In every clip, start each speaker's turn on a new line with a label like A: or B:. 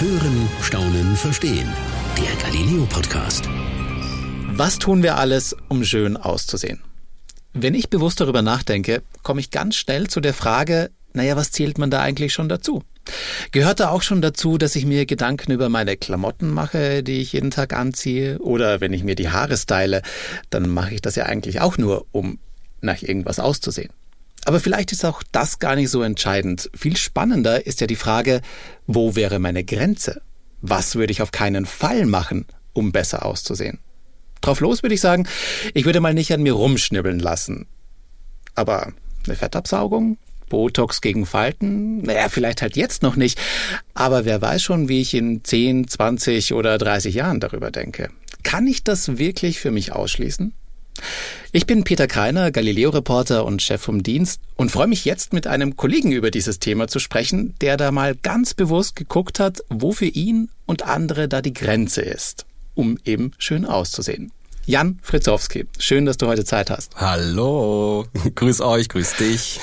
A: Hören, Staunen, Verstehen. Der Galileo Podcast.
B: Was tun wir alles, um schön auszusehen? Wenn ich bewusst darüber nachdenke, komme ich ganz schnell zu der Frage, naja, was zählt man da eigentlich schon dazu? Gehört da auch schon dazu, dass ich mir Gedanken über meine Klamotten mache, die ich jeden Tag anziehe? Oder wenn ich mir die Haare style, dann mache ich das ja eigentlich auch nur, um nach irgendwas auszusehen. Aber vielleicht ist auch das gar nicht so entscheidend. Viel spannender ist ja die Frage, wo wäre meine Grenze? Was würde ich auf keinen Fall machen, um besser auszusehen? Drauf los würde ich sagen, ich würde mal nicht an mir rumschnibbeln lassen. Aber eine Fettabsaugung? Botox gegen Falten? Naja, vielleicht halt jetzt noch nicht. Aber wer weiß schon, wie ich in 10, 20 oder 30 Jahren darüber denke. Kann ich das wirklich für mich ausschließen? Ich bin Peter Kreiner, Galileo-Reporter und Chef vom Dienst und freue mich jetzt mit einem Kollegen über dieses Thema zu sprechen, der da mal ganz bewusst geguckt hat, wo für ihn und andere da die Grenze ist, um eben schön auszusehen. Jan Fritzowski, schön, dass du heute Zeit hast.
C: Hallo, grüß euch, grüß dich.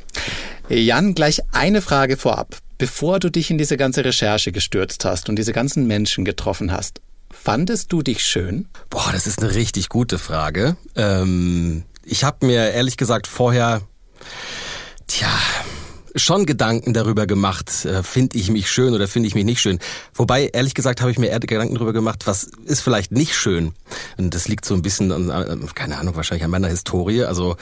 B: Jan, gleich eine Frage vorab. Bevor du dich in diese ganze Recherche gestürzt hast und diese ganzen Menschen getroffen hast, Fandest du dich schön?
C: Boah, das ist eine richtig gute Frage. Ähm, ich habe mir ehrlich gesagt vorher, tja, schon Gedanken darüber gemacht, äh, finde ich mich schön oder finde ich mich nicht schön. Wobei, ehrlich gesagt, habe ich mir eher Gedanken darüber gemacht, was ist vielleicht nicht schön. Und das liegt so ein bisschen an, keine Ahnung, wahrscheinlich an meiner Historie. Also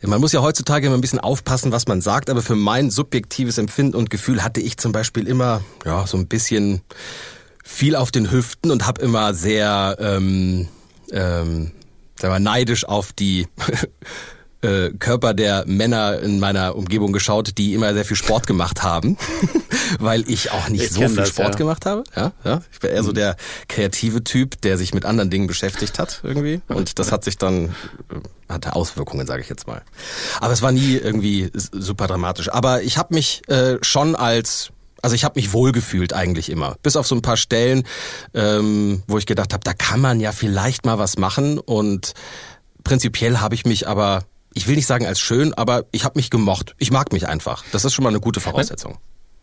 C: man muss ja heutzutage immer ein bisschen aufpassen, was man sagt, aber für mein subjektives Empfinden und Gefühl hatte ich zum Beispiel immer ja so ein bisschen viel auf den Hüften und habe immer sehr ähm, ähm, sagen wir, neidisch auf die äh, Körper der Männer in meiner Umgebung geschaut, die immer sehr viel Sport gemacht haben, weil ich auch nicht ich so viel das, Sport ja. gemacht habe. Ja, ja. Ich bin eher so mhm. der kreative Typ, der sich mit anderen Dingen beschäftigt hat irgendwie. Und das hat sich dann äh, hatte Auswirkungen, sage ich jetzt mal. Aber es war nie irgendwie super dramatisch. Aber ich habe mich äh, schon als also ich habe mich wohlgefühlt eigentlich immer. Bis auf so ein paar Stellen, ähm, wo ich gedacht habe, da kann man ja vielleicht mal was machen. Und prinzipiell habe ich mich aber, ich will nicht sagen als schön, aber ich habe mich gemocht. Ich mag mich einfach. Das ist schon mal eine gute Voraussetzung.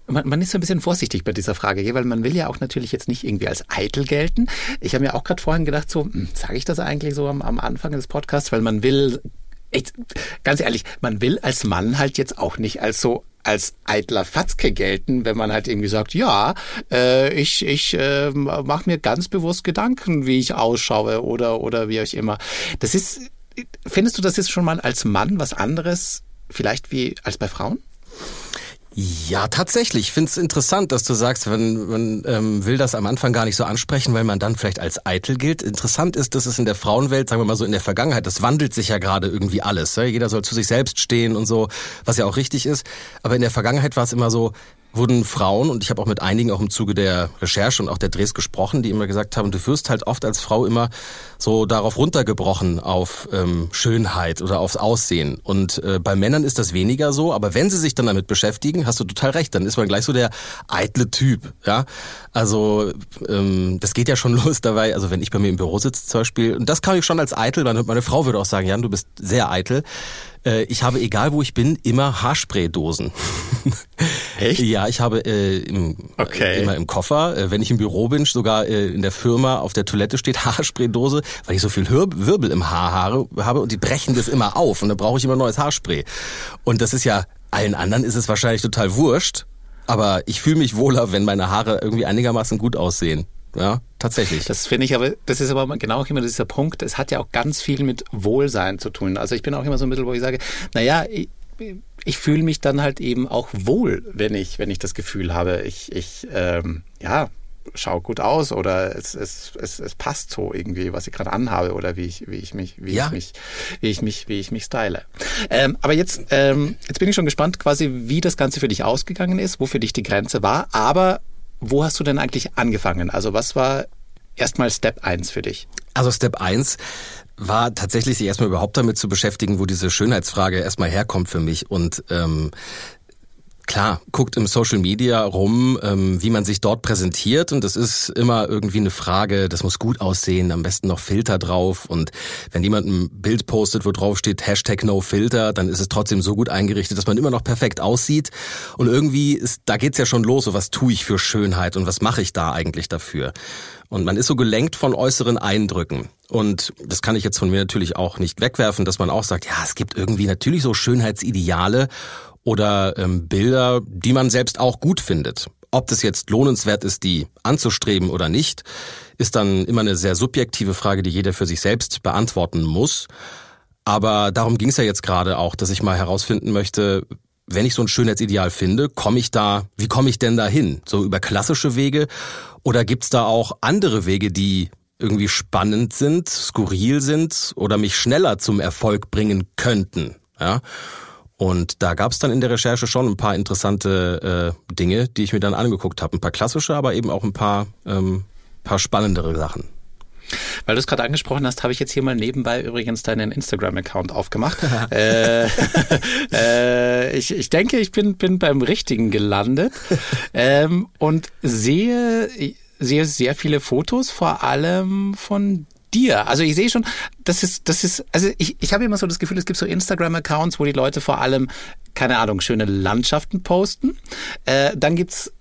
B: Man, man ist so ein bisschen vorsichtig bei dieser Frage, weil man will ja auch natürlich jetzt nicht irgendwie als eitel gelten. Ich habe mir auch gerade vorhin gedacht, so, hm, sage ich das eigentlich so am, am Anfang des Podcasts, weil man will Echt, ganz ehrlich, man will als Mann halt jetzt auch nicht als so als eitler Fatzke gelten, wenn man halt irgendwie sagt, ja, äh, ich, ich äh, mache mir ganz bewusst Gedanken, wie ich ausschaue oder, oder wie auch immer. Das ist, findest du, das ist schon mal als Mann was anderes, vielleicht wie als bei Frauen?
C: Ja, tatsächlich. Ich finde es interessant, dass du sagst, man, man ähm, will das am Anfang gar nicht so ansprechen, weil man dann vielleicht als eitel gilt. Interessant ist, dass es in der Frauenwelt, sagen wir mal so in der Vergangenheit, das wandelt sich ja gerade irgendwie alles. Ja? Jeder soll zu sich selbst stehen und so, was ja auch richtig ist. Aber in der Vergangenheit war es immer so, wurden Frauen, und ich habe auch mit einigen auch im Zuge der Recherche und auch der Drehs gesprochen, die immer gesagt haben, du wirst halt oft als Frau immer so darauf runtergebrochen, auf ähm, Schönheit oder aufs Aussehen. Und äh, bei Männern ist das weniger so, aber wenn sie sich dann damit beschäftigen, hast du total recht, dann ist man gleich so der eitle Typ. Ja, Also ähm, das geht ja schon los dabei, also wenn ich bei mir im Büro sitze zum Beispiel, und das kann ich schon als eitel, meine, meine Frau würde auch sagen, Jan, du bist sehr eitel. Äh, ich habe, egal wo ich bin, immer Haarspraydosen.
B: Echt?
C: Ja, ich habe äh, im, okay. immer im Koffer, äh, wenn ich im Büro bin, sogar äh, in der Firma auf der Toilette steht Haarspraydose, weil ich so viel Wirbel im Haar habe und die brechen das immer auf und dann brauche ich immer neues Haarspray. Und das ist ja, allen anderen ist es wahrscheinlich total wurscht, aber ich fühle mich wohler, wenn meine Haare irgendwie einigermaßen gut aussehen. Ja, tatsächlich.
B: Das finde ich aber, das ist aber genau auch immer dieser Punkt, es hat ja auch ganz viel mit Wohlsein zu tun. Also ich bin auch immer so ein bisschen, wo ich sage, naja, ich, ich fühle mich dann halt eben auch wohl, wenn ich, wenn ich das Gefühl habe, ich, ich ähm, ja, schau gut aus oder es, es, es, es passt so irgendwie, was ich gerade anhabe oder wie ich, wie ich mich, wie ja. ich mich, wie ich mich, wie ich mich style. Ähm, aber jetzt, ähm, jetzt bin ich schon gespannt, quasi, wie das Ganze für dich ausgegangen ist, wo für dich die Grenze war. Aber wo hast du denn eigentlich angefangen? Also was war erstmal Step 1 für dich?
C: Also Step 1 war tatsächlich sich erstmal überhaupt damit zu beschäftigen, wo diese Schönheitsfrage erstmal herkommt für mich. Und ähm, klar, guckt im Social Media rum, ähm, wie man sich dort präsentiert und das ist immer irgendwie eine Frage, das muss gut aussehen, am besten noch Filter drauf und wenn jemand ein Bild postet, wo drauf steht Hashtag No Filter, dann ist es trotzdem so gut eingerichtet, dass man immer noch perfekt aussieht und irgendwie ist, da geht's ja schon los, so was tue ich für Schönheit und was mache ich da eigentlich dafür? Und man ist so gelenkt von äußeren Eindrücken. Und das kann ich jetzt von mir natürlich auch nicht wegwerfen, dass man auch sagt, ja, es gibt irgendwie natürlich so Schönheitsideale oder ähm, Bilder, die man selbst auch gut findet. Ob das jetzt lohnenswert ist, die anzustreben oder nicht, ist dann immer eine sehr subjektive Frage, die jeder für sich selbst beantworten muss. Aber darum ging es ja jetzt gerade auch, dass ich mal herausfinden möchte, wenn ich so ein Schönheitsideal finde, komme ich da, wie komme ich denn da hin? So über klassische Wege? Oder gibt's da auch andere Wege, die irgendwie spannend sind, skurril sind oder mich schneller zum Erfolg bringen könnten? Ja. Und da gab es dann in der Recherche schon ein paar interessante äh, Dinge, die ich mir dann angeguckt habe. Ein paar klassische, aber eben auch ein paar, ähm, paar spannendere Sachen.
B: Weil du es gerade angesprochen hast, habe ich jetzt hier mal nebenbei übrigens deinen Instagram-Account aufgemacht. äh, äh, ich, ich denke, ich bin, bin beim Richtigen gelandet ähm, und sehe, sehe sehr viele Fotos, vor allem von dir? Also ich sehe schon, das ist, das ist, also ich, ich habe immer so das Gefühl, es gibt so Instagram-Accounts, wo die Leute vor allem, keine Ahnung, schöne Landschaften posten. Äh, dann gibt's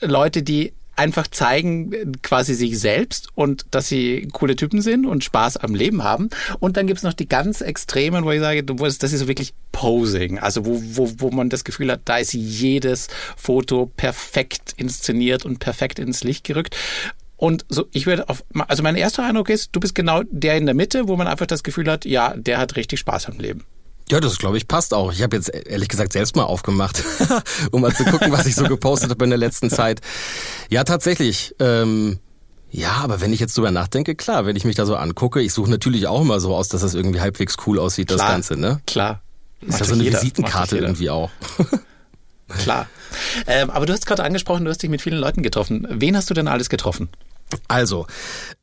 B: Leute, die einfach zeigen quasi sich selbst und dass sie coole Typen sind und Spaß am Leben haben. Und dann gibt's noch die ganz Extremen, wo ich sage, das ist wirklich Posing. Also wo, wo, wo man das Gefühl hat, da ist jedes Foto perfekt inszeniert und perfekt ins Licht gerückt. Und so, ich würde auf, also mein erster Eindruck ist, du bist genau der in der Mitte, wo man einfach das Gefühl hat, ja, der hat richtig Spaß am Leben.
C: Ja, das glaube ich passt auch. Ich habe jetzt ehrlich gesagt selbst mal aufgemacht, um mal zu gucken, was ich so gepostet habe in der letzten Zeit. Ja, tatsächlich. Ähm, ja, aber wenn ich jetzt drüber nachdenke, klar, wenn ich mich da so angucke, ich suche natürlich auch immer so aus, dass das irgendwie halbwegs cool aussieht, klar, das Ganze, ne?
B: Klar.
C: Ist ja so eine jeder, Visitenkarte irgendwie auch.
B: Klar. Ähm, aber du hast gerade angesprochen, du hast dich mit vielen Leuten getroffen. Wen hast du denn alles getroffen?
C: Also,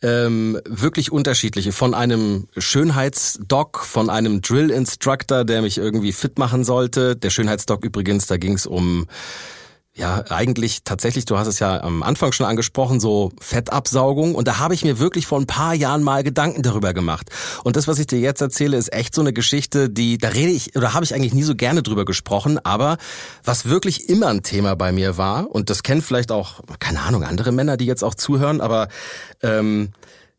C: ähm, wirklich unterschiedliche. Von einem Schönheitsdoc, von einem Drill-Instructor, der mich irgendwie fit machen sollte. Der Schönheitsdoc übrigens, da ging es um ja, eigentlich tatsächlich, du hast es ja am Anfang schon angesprochen, so Fettabsaugung. Und da habe ich mir wirklich vor ein paar Jahren mal Gedanken darüber gemacht. Und das, was ich dir jetzt erzähle, ist echt so eine Geschichte, die, da rede ich, oder habe ich eigentlich nie so gerne drüber gesprochen, aber was wirklich immer ein Thema bei mir war, und das kennen vielleicht auch, keine Ahnung, andere Männer, die jetzt auch zuhören, aber ähm,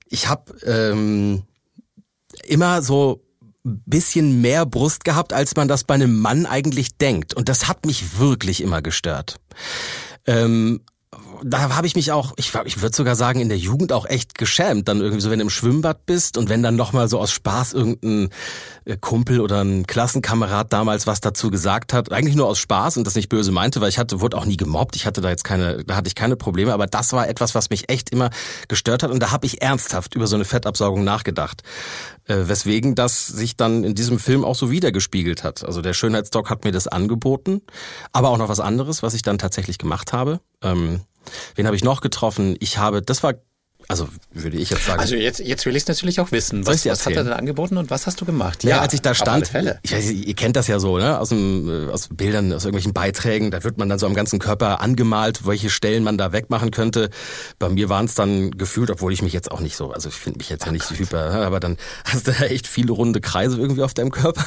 C: ich habe ähm, immer so bisschen mehr Brust gehabt, als man das bei einem Mann eigentlich denkt. Und das hat mich wirklich immer gestört. Ähm, da habe ich mich auch, ich, ich würde sogar sagen, in der Jugend auch echt geschämt. Dann irgendwie so, wenn du im Schwimmbad bist und wenn dann nochmal so aus Spaß irgendein äh, Kumpel oder ein Klassenkamerad damals was dazu gesagt hat, eigentlich nur aus Spaß und das nicht böse meinte, weil ich hatte, wurde auch nie gemobbt, ich hatte da jetzt keine, da hatte ich keine Probleme, aber das war etwas, was mich echt immer gestört hat und da habe ich ernsthaft über so eine Fettabsaugung nachgedacht. Äh, weswegen das sich dann in diesem Film auch so wiedergespiegelt hat. Also der Schönheitsdoc hat mir das angeboten, aber auch noch was anderes, was ich dann tatsächlich gemacht habe. Ähm, wen habe ich noch getroffen? Ich habe, das war also würde ich jetzt sagen.
B: Also jetzt, jetzt will ich es natürlich auch wissen. Was, was hat er denn angeboten und was hast du gemacht?
C: Ja, ja als ich da stand, ich weiß, ihr kennt das ja so, ne? Aus, dem, äh, aus Bildern, aus irgendwelchen Beiträgen, da wird man dann so am ganzen Körper angemalt, welche Stellen man da wegmachen könnte. Bei mir waren es dann gefühlt, obwohl ich mich jetzt auch nicht so, also ich finde mich jetzt ja nicht so hyper, ne? aber dann hast du da echt viele runde Kreise irgendwie auf deinem Körper.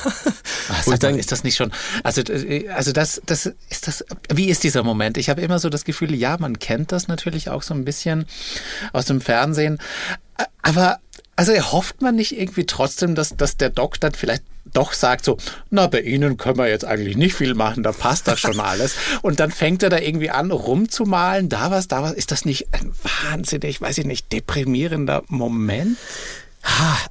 B: Ach, sag mal, ist das nicht schon, also, äh, also das, das ist das, wie ist dieser Moment? Ich habe immer so das Gefühl, ja, man kennt das natürlich auch so ein bisschen aus dem Fernsehen. Aber also hofft man nicht irgendwie trotzdem, dass, dass der Doc dann vielleicht doch sagt so, na, bei Ihnen können wir jetzt eigentlich nicht viel machen, da passt das schon alles. Und dann fängt er da irgendwie an, rumzumalen, da was, da was. Ist das nicht ein wahnsinnig, weiß ich nicht, deprimierender Moment?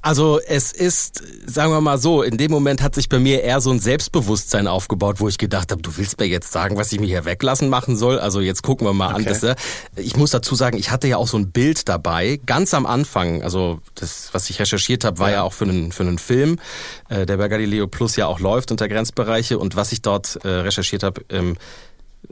C: Also es ist, sagen wir mal so, in dem Moment hat sich bei mir eher so ein Selbstbewusstsein aufgebaut, wo ich gedacht habe, du willst mir jetzt sagen, was ich mir hier weglassen machen soll. Also jetzt gucken wir mal okay. an. Das, äh, ich muss dazu sagen, ich hatte ja auch so ein Bild dabei, ganz am Anfang. Also das, was ich recherchiert habe, war ja, ja auch für einen, für einen Film, äh, der bei Galileo Plus ja auch läuft unter Grenzbereiche. Und was ich dort äh, recherchiert habe, ähm,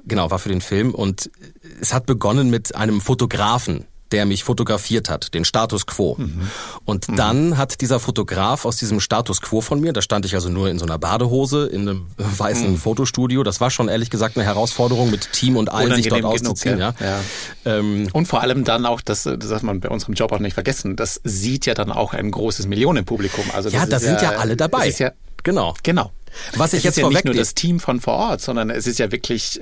C: genau, war für den Film. Und es hat begonnen mit einem Fotografen der mich fotografiert hat, den Status quo. Mhm. Und mhm. dann hat dieser Fotograf aus diesem Status quo von mir, da stand ich also nur in so einer Badehose in einem weißen mhm. Fotostudio, das war schon ehrlich gesagt eine Herausforderung mit Team und allen sich dort auszuziehen.
B: ja. ja. Ähm, und vor allem dann auch, das, das darf man bei unserem Job auch nicht vergessen, das sieht ja dann auch ein großes Millionenpublikum.
C: Also ja, da sind ja, ja alle dabei.
B: Ja, genau. Genau. Was ich es jetzt ist ja nicht nur das Team von vor Ort, sondern es ist ja wirklich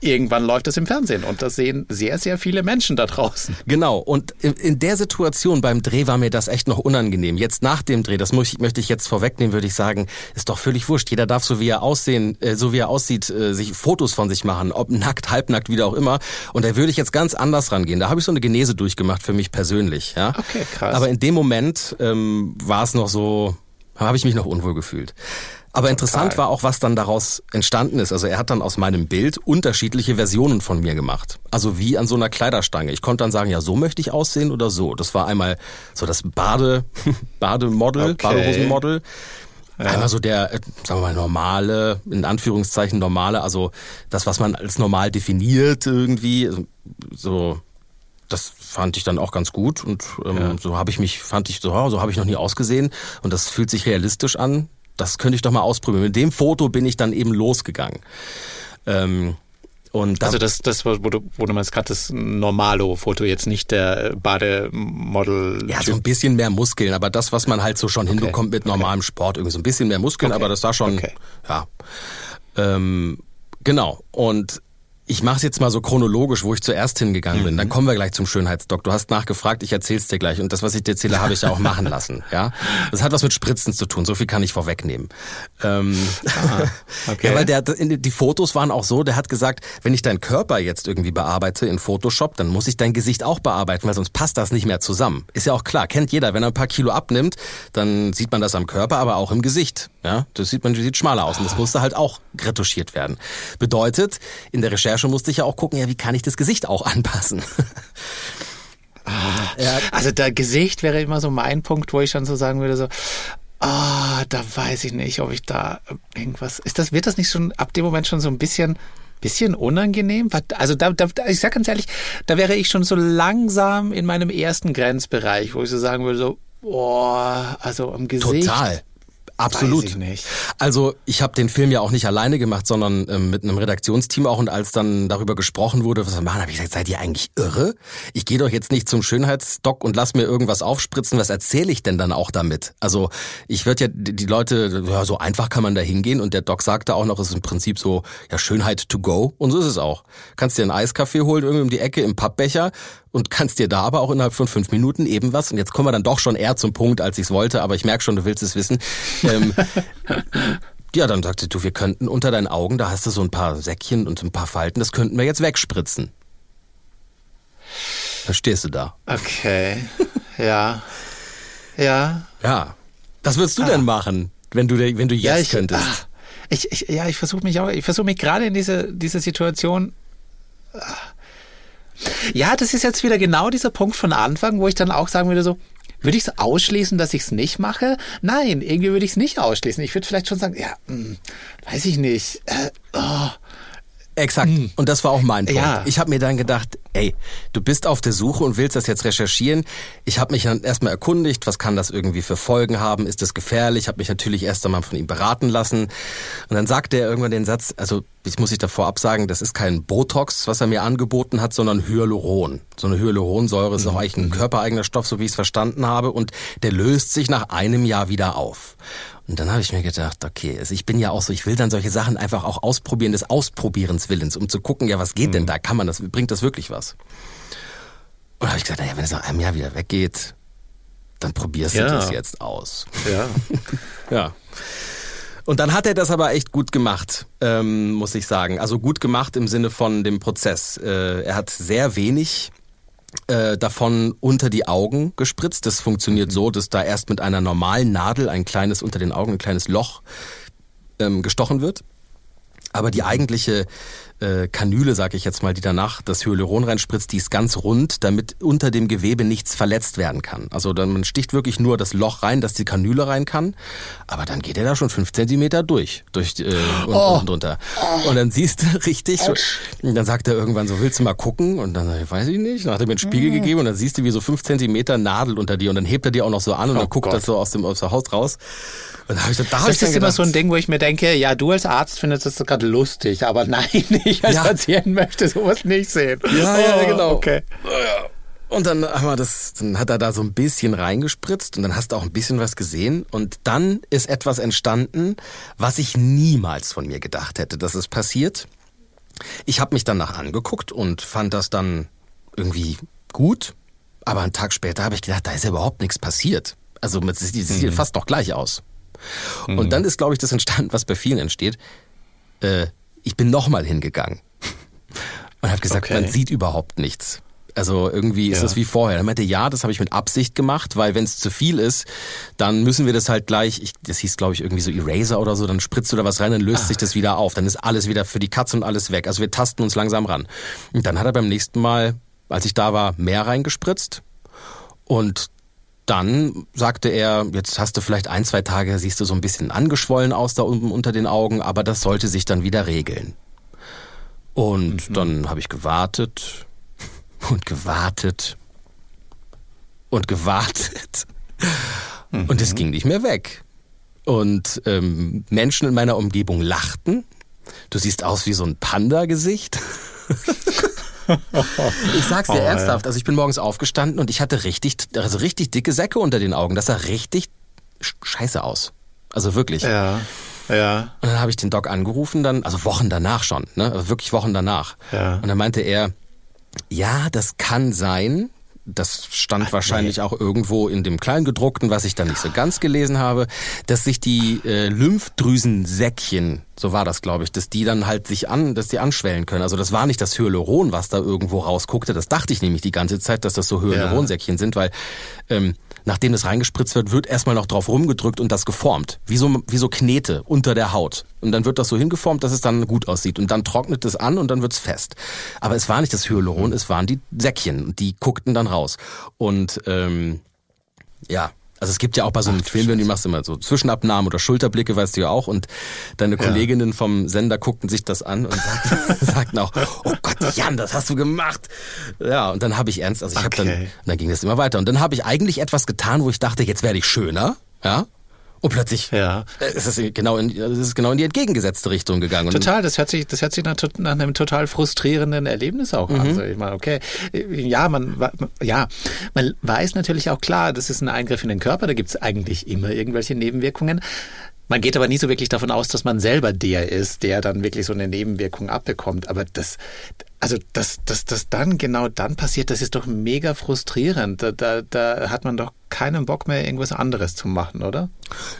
B: irgendwann läuft es im Fernsehen und das sehen sehr, sehr viele Menschen da draußen.
C: Genau. Und in, der Situation beim Dreh war mir das echt noch unangenehm. Jetzt nach dem Dreh, das möchte ich jetzt vorwegnehmen, würde ich sagen, ist doch völlig wurscht. Jeder darf so wie er aussehen, äh, so wie er aussieht, äh, sich Fotos von sich machen, ob nackt, halbnackt, wie auch immer. Und da würde ich jetzt ganz anders rangehen. Da habe ich so eine Genese durchgemacht für mich persönlich. Ja?
B: Okay, krass.
C: Aber in dem Moment ähm, war es noch so, habe ich mich noch unwohl gefühlt. Aber Total. interessant war auch, was dann daraus entstanden ist. Also er hat dann aus meinem Bild unterschiedliche Versionen von mir gemacht. Also wie an so einer Kleiderstange. Ich konnte dann sagen, ja, so möchte ich aussehen oder so. Das war einmal so das Bade, Bademodel, okay. Badehosenmodel. Ja. Einmal so der, äh, sagen wir mal, normale, in Anführungszeichen normale, also das, was man als normal definiert irgendwie, so, das fand ich dann auch ganz gut und ähm, ja. so habe ich mich, fand ich so, so habe ich noch nie ausgesehen und das fühlt sich realistisch an das könnte ich doch mal ausprobieren. Mit dem Foto bin ich dann eben losgegangen. Ähm, und
B: also das, das wo du, wo du meinst gerade das Normalo-Foto, jetzt nicht der Bademodel.
C: Ja, so ein bisschen mehr Muskeln, aber das, was man halt so schon okay. hinbekommt mit normalem okay. Sport, irgendwie so ein bisschen mehr Muskeln, okay. aber das war schon, ja. Ähm, genau. Und ich mache es jetzt mal so chronologisch, wo ich zuerst hingegangen bin. Dann mhm. kommen wir gleich zum Schönheitsdoc. Du hast nachgefragt, ich erzähl's dir gleich. Und das, was ich dir erzähle, habe ich ja auch machen lassen. Ja, das hat was mit Spritzen zu tun. So viel kann ich vorwegnehmen. Ähm, ah, okay. ja, weil der, die Fotos waren auch so. Der hat gesagt, wenn ich deinen Körper jetzt irgendwie bearbeite in Photoshop, dann muss ich dein Gesicht auch bearbeiten, weil sonst passt das nicht mehr zusammen. Ist ja auch klar. Kennt jeder. Wenn er ein paar Kilo abnimmt, dann sieht man das am Körper, aber auch im Gesicht. Ja, das sieht man sieht schmaler aus. Und das musste halt auch retuschiert werden. Bedeutet in der Recherche musste ich ja auch gucken, ja, wie kann ich das Gesicht auch anpassen?
B: Ah, ja. Also der Gesicht wäre immer so mein Punkt, wo ich schon so sagen würde, so, ah, da weiß ich nicht, ob ich da irgendwas, ist das, wird das nicht schon ab dem Moment schon so ein bisschen, bisschen unangenehm? Also da, da, ich sag ganz ehrlich, da wäre ich schon so langsam in meinem ersten Grenzbereich, wo ich so sagen würde, so, boah, also am Gesicht.
C: Total. Absolut.
B: Weiß ich nicht.
C: Also ich habe den Film ja auch nicht alleine gemacht, sondern ähm, mit einem Redaktionsteam auch. Und als dann darüber gesprochen wurde, was wir machen, habe ich gesagt, seid ihr eigentlich irre? Ich gehe doch jetzt nicht zum Schönheitsdoc und lass mir irgendwas aufspritzen. Was erzähle ich denn dann auch damit? Also ich würde ja die Leute, ja, so einfach kann man da hingehen. Und der Doc sagte auch noch, es ist im Prinzip so, ja, Schönheit to go. Und so ist es auch. Kannst dir einen Eiskaffee holen, irgendwie um die Ecke im Pappbecher und kannst dir da aber auch innerhalb von fünf Minuten eben was, und jetzt kommen wir dann doch schon eher zum Punkt, als ich es wollte, aber ich merke schon, du willst es wissen. Ähm, ja, dann sagte du, wir könnten unter deinen Augen, da hast du so ein paar Säckchen und ein paar Falten, das könnten wir jetzt wegspritzen. Da stehst du da.
B: Okay. ja. Ja.
C: Ja. Was würdest du ah. denn machen, wenn du, wenn du jetzt ja,
B: ich,
C: könntest?
B: Ah, ich, ich, ja, ich versuche mich auch, ich versuche mich gerade in diese, diese Situation ah, ja, das ist jetzt wieder genau dieser Punkt von Anfang, wo ich dann auch sagen würde so, würde ich es ausschließen, dass ich es nicht mache? Nein, irgendwie würde ich es nicht ausschließen. Ich würde vielleicht schon sagen, ja, mh, hm, weiß ich nicht. Äh, oh.
C: Exakt. Hm. Und das war auch mein Punkt. Ja. Ich habe mir dann gedacht, ey, du bist auf der Suche und willst das jetzt recherchieren. Ich habe mich dann erstmal erkundigt, was kann das irgendwie für Folgen haben? Ist das gefährlich? Ich habe mich natürlich erst einmal von ihm beraten lassen. Und dann sagte er irgendwann den Satz, also ich muss ich davor absagen, das ist kein Botox, was er mir angeboten hat, sondern Hyaluron. So eine Hyaluronsäure ist auch mhm. eigentlich ein körpereigener Stoff, so wie ich es verstanden habe. Und der löst sich nach einem Jahr wieder auf. Und dann habe ich mir gedacht, okay, also ich bin ja auch so, ich will dann solche Sachen einfach auch ausprobieren, des Ausprobierens Willens, um zu gucken, ja, was geht mhm. denn da? Kann man das, bringt das wirklich was? Und da habe ich gesagt, naja, wenn es nach einem Jahr wieder weggeht, dann probierst ja. du das jetzt aus.
B: Ja.
C: ja. Und dann hat er das aber echt gut gemacht, ähm, muss ich sagen. Also gut gemacht im Sinne von dem Prozess. Äh, er hat sehr wenig äh, davon unter die Augen gespritzt. Das funktioniert mhm. so, dass da erst mit einer normalen Nadel ein kleines unter den Augen, ein kleines Loch ähm, gestochen wird. Aber die eigentliche äh, Kanüle, sag ich jetzt mal, die danach das Hyaluron reinspritzt, die ist ganz rund, damit unter dem Gewebe nichts verletzt werden kann. Also dann, man sticht wirklich nur das Loch rein, dass die Kanüle rein kann, aber dann geht er da schon fünf Zentimeter durch, durch äh, und, oh. und drunter. Und dann siehst du richtig, und dann sagt er irgendwann so, willst du mal gucken? Und dann weiß ich nicht, dann hat er mir einen Spiegel mhm. gegeben und dann siehst du, wie so fünf Zentimeter Nadel unter dir und dann hebt er dir auch noch so an und oh dann guckt Gott. das so aus dem, aus dem Haus raus.
B: Und da hab ich, da das ist gedacht, immer so ein Ding, wo ich mir denke, ja, du als Arzt findest das gerade lustig, aber nein, ich als ja. Patient möchte sowas nicht sehen.
C: Ja, ja, oh, genau. Okay. Und dann haben wir das, dann hat er da so ein bisschen reingespritzt und dann hast du auch ein bisschen was gesehen und dann ist etwas entstanden, was ich niemals von mir gedacht hätte, dass es passiert. Ich habe mich danach angeguckt und fand das dann irgendwie gut, aber einen Tag später habe ich gedacht, da ist ja überhaupt nichts passiert. Also es sieht mhm. fast doch gleich aus. Mhm. Und dann ist, glaube ich, das entstanden, was bei vielen entsteht. Äh, ich bin nochmal hingegangen und habe gesagt, okay. man sieht überhaupt nichts. Also irgendwie ist ja. das wie vorher. Er meinte, ja, das habe ich mit Absicht gemacht, weil wenn es zu viel ist, dann müssen wir das halt gleich, ich, das hieß glaube ich irgendwie so Eraser oder so, dann spritzt du da was rein, dann löst ah. sich das wieder auf, dann ist alles wieder für die Katze und alles weg. Also wir tasten uns langsam ran. Und dann hat er beim nächsten Mal, als ich da war, mehr reingespritzt und dann sagte er, jetzt hast du vielleicht ein, zwei Tage, siehst du so ein bisschen angeschwollen aus da unten unter den Augen, aber das sollte sich dann wieder regeln. Und mhm. dann habe ich gewartet und gewartet und gewartet. Mhm. Und es ging nicht mehr weg. Und ähm, Menschen in meiner Umgebung lachten. Du siehst aus wie so ein Panda-Gesicht. ich sag's dir oh, ernsthaft. Also ich bin morgens aufgestanden und ich hatte richtig, also richtig dicke Säcke unter den Augen. Das sah richtig scheiße aus. Also wirklich.
B: Ja. Ja.
C: Und dann habe ich den Doc angerufen, dann, also Wochen danach schon, ne? Also wirklich Wochen danach. Ja. Und dann meinte er, ja, das kann sein. Das stand Ach, wahrscheinlich nee. auch irgendwo in dem Kleingedruckten, was ich dann nicht so ganz gelesen habe, dass sich die äh, Lymphdrüsensäckchen, so war das, glaube ich, dass die dann halt sich an, dass die anschwellen können. Also das war nicht das Hyaluron, was da irgendwo rausguckte. Das dachte ich nämlich die ganze Zeit, dass das so Hyaluronsäckchen ja. sind, weil ähm, nachdem es reingespritzt wird, wird erstmal noch drauf rumgedrückt und das geformt. Wie so, wie so Knete unter der Haut. Und dann wird das so hingeformt, dass es dann gut aussieht. Und dann trocknet es an und dann wird's fest. Aber es war nicht das Hyaluron, es waren die Säckchen. Die guckten dann raus. Und ähm, ja, also es gibt ja auch bei so einem Ach, Film, wenn du machst immer so Zwischenabnahmen oder Schulterblicke, weißt du ja auch. Und deine ja. Kolleginnen vom Sender guckten sich das an und sagten, sagten auch, oh Gott, Jan, das hast du gemacht. Ja, und dann habe ich ernst, also ich okay. habe dann, dann ging das immer weiter. Und dann habe ich eigentlich etwas getan, wo ich dachte, jetzt werde ich schöner. Ja, und plötzlich ja. Äh, ist es genau in, ist es genau in die entgegengesetzte Richtung gegangen.
B: Total, das hört sich, das hört sich nach, nach einem total frustrierenden Erlebnis auch mhm. an. Also ich meine, okay, ja, man, ja, man weiß natürlich auch klar, das ist ein Eingriff in den Körper, da gibt es eigentlich immer irgendwelche Nebenwirkungen. Man geht aber nie so wirklich davon aus, dass man selber der ist, der dann wirklich so eine Nebenwirkung abbekommt. Aber das, also dass das, das dann genau dann passiert, das ist doch mega frustrierend. Da, da, da hat man doch keinen Bock mehr, irgendwas anderes zu machen, oder?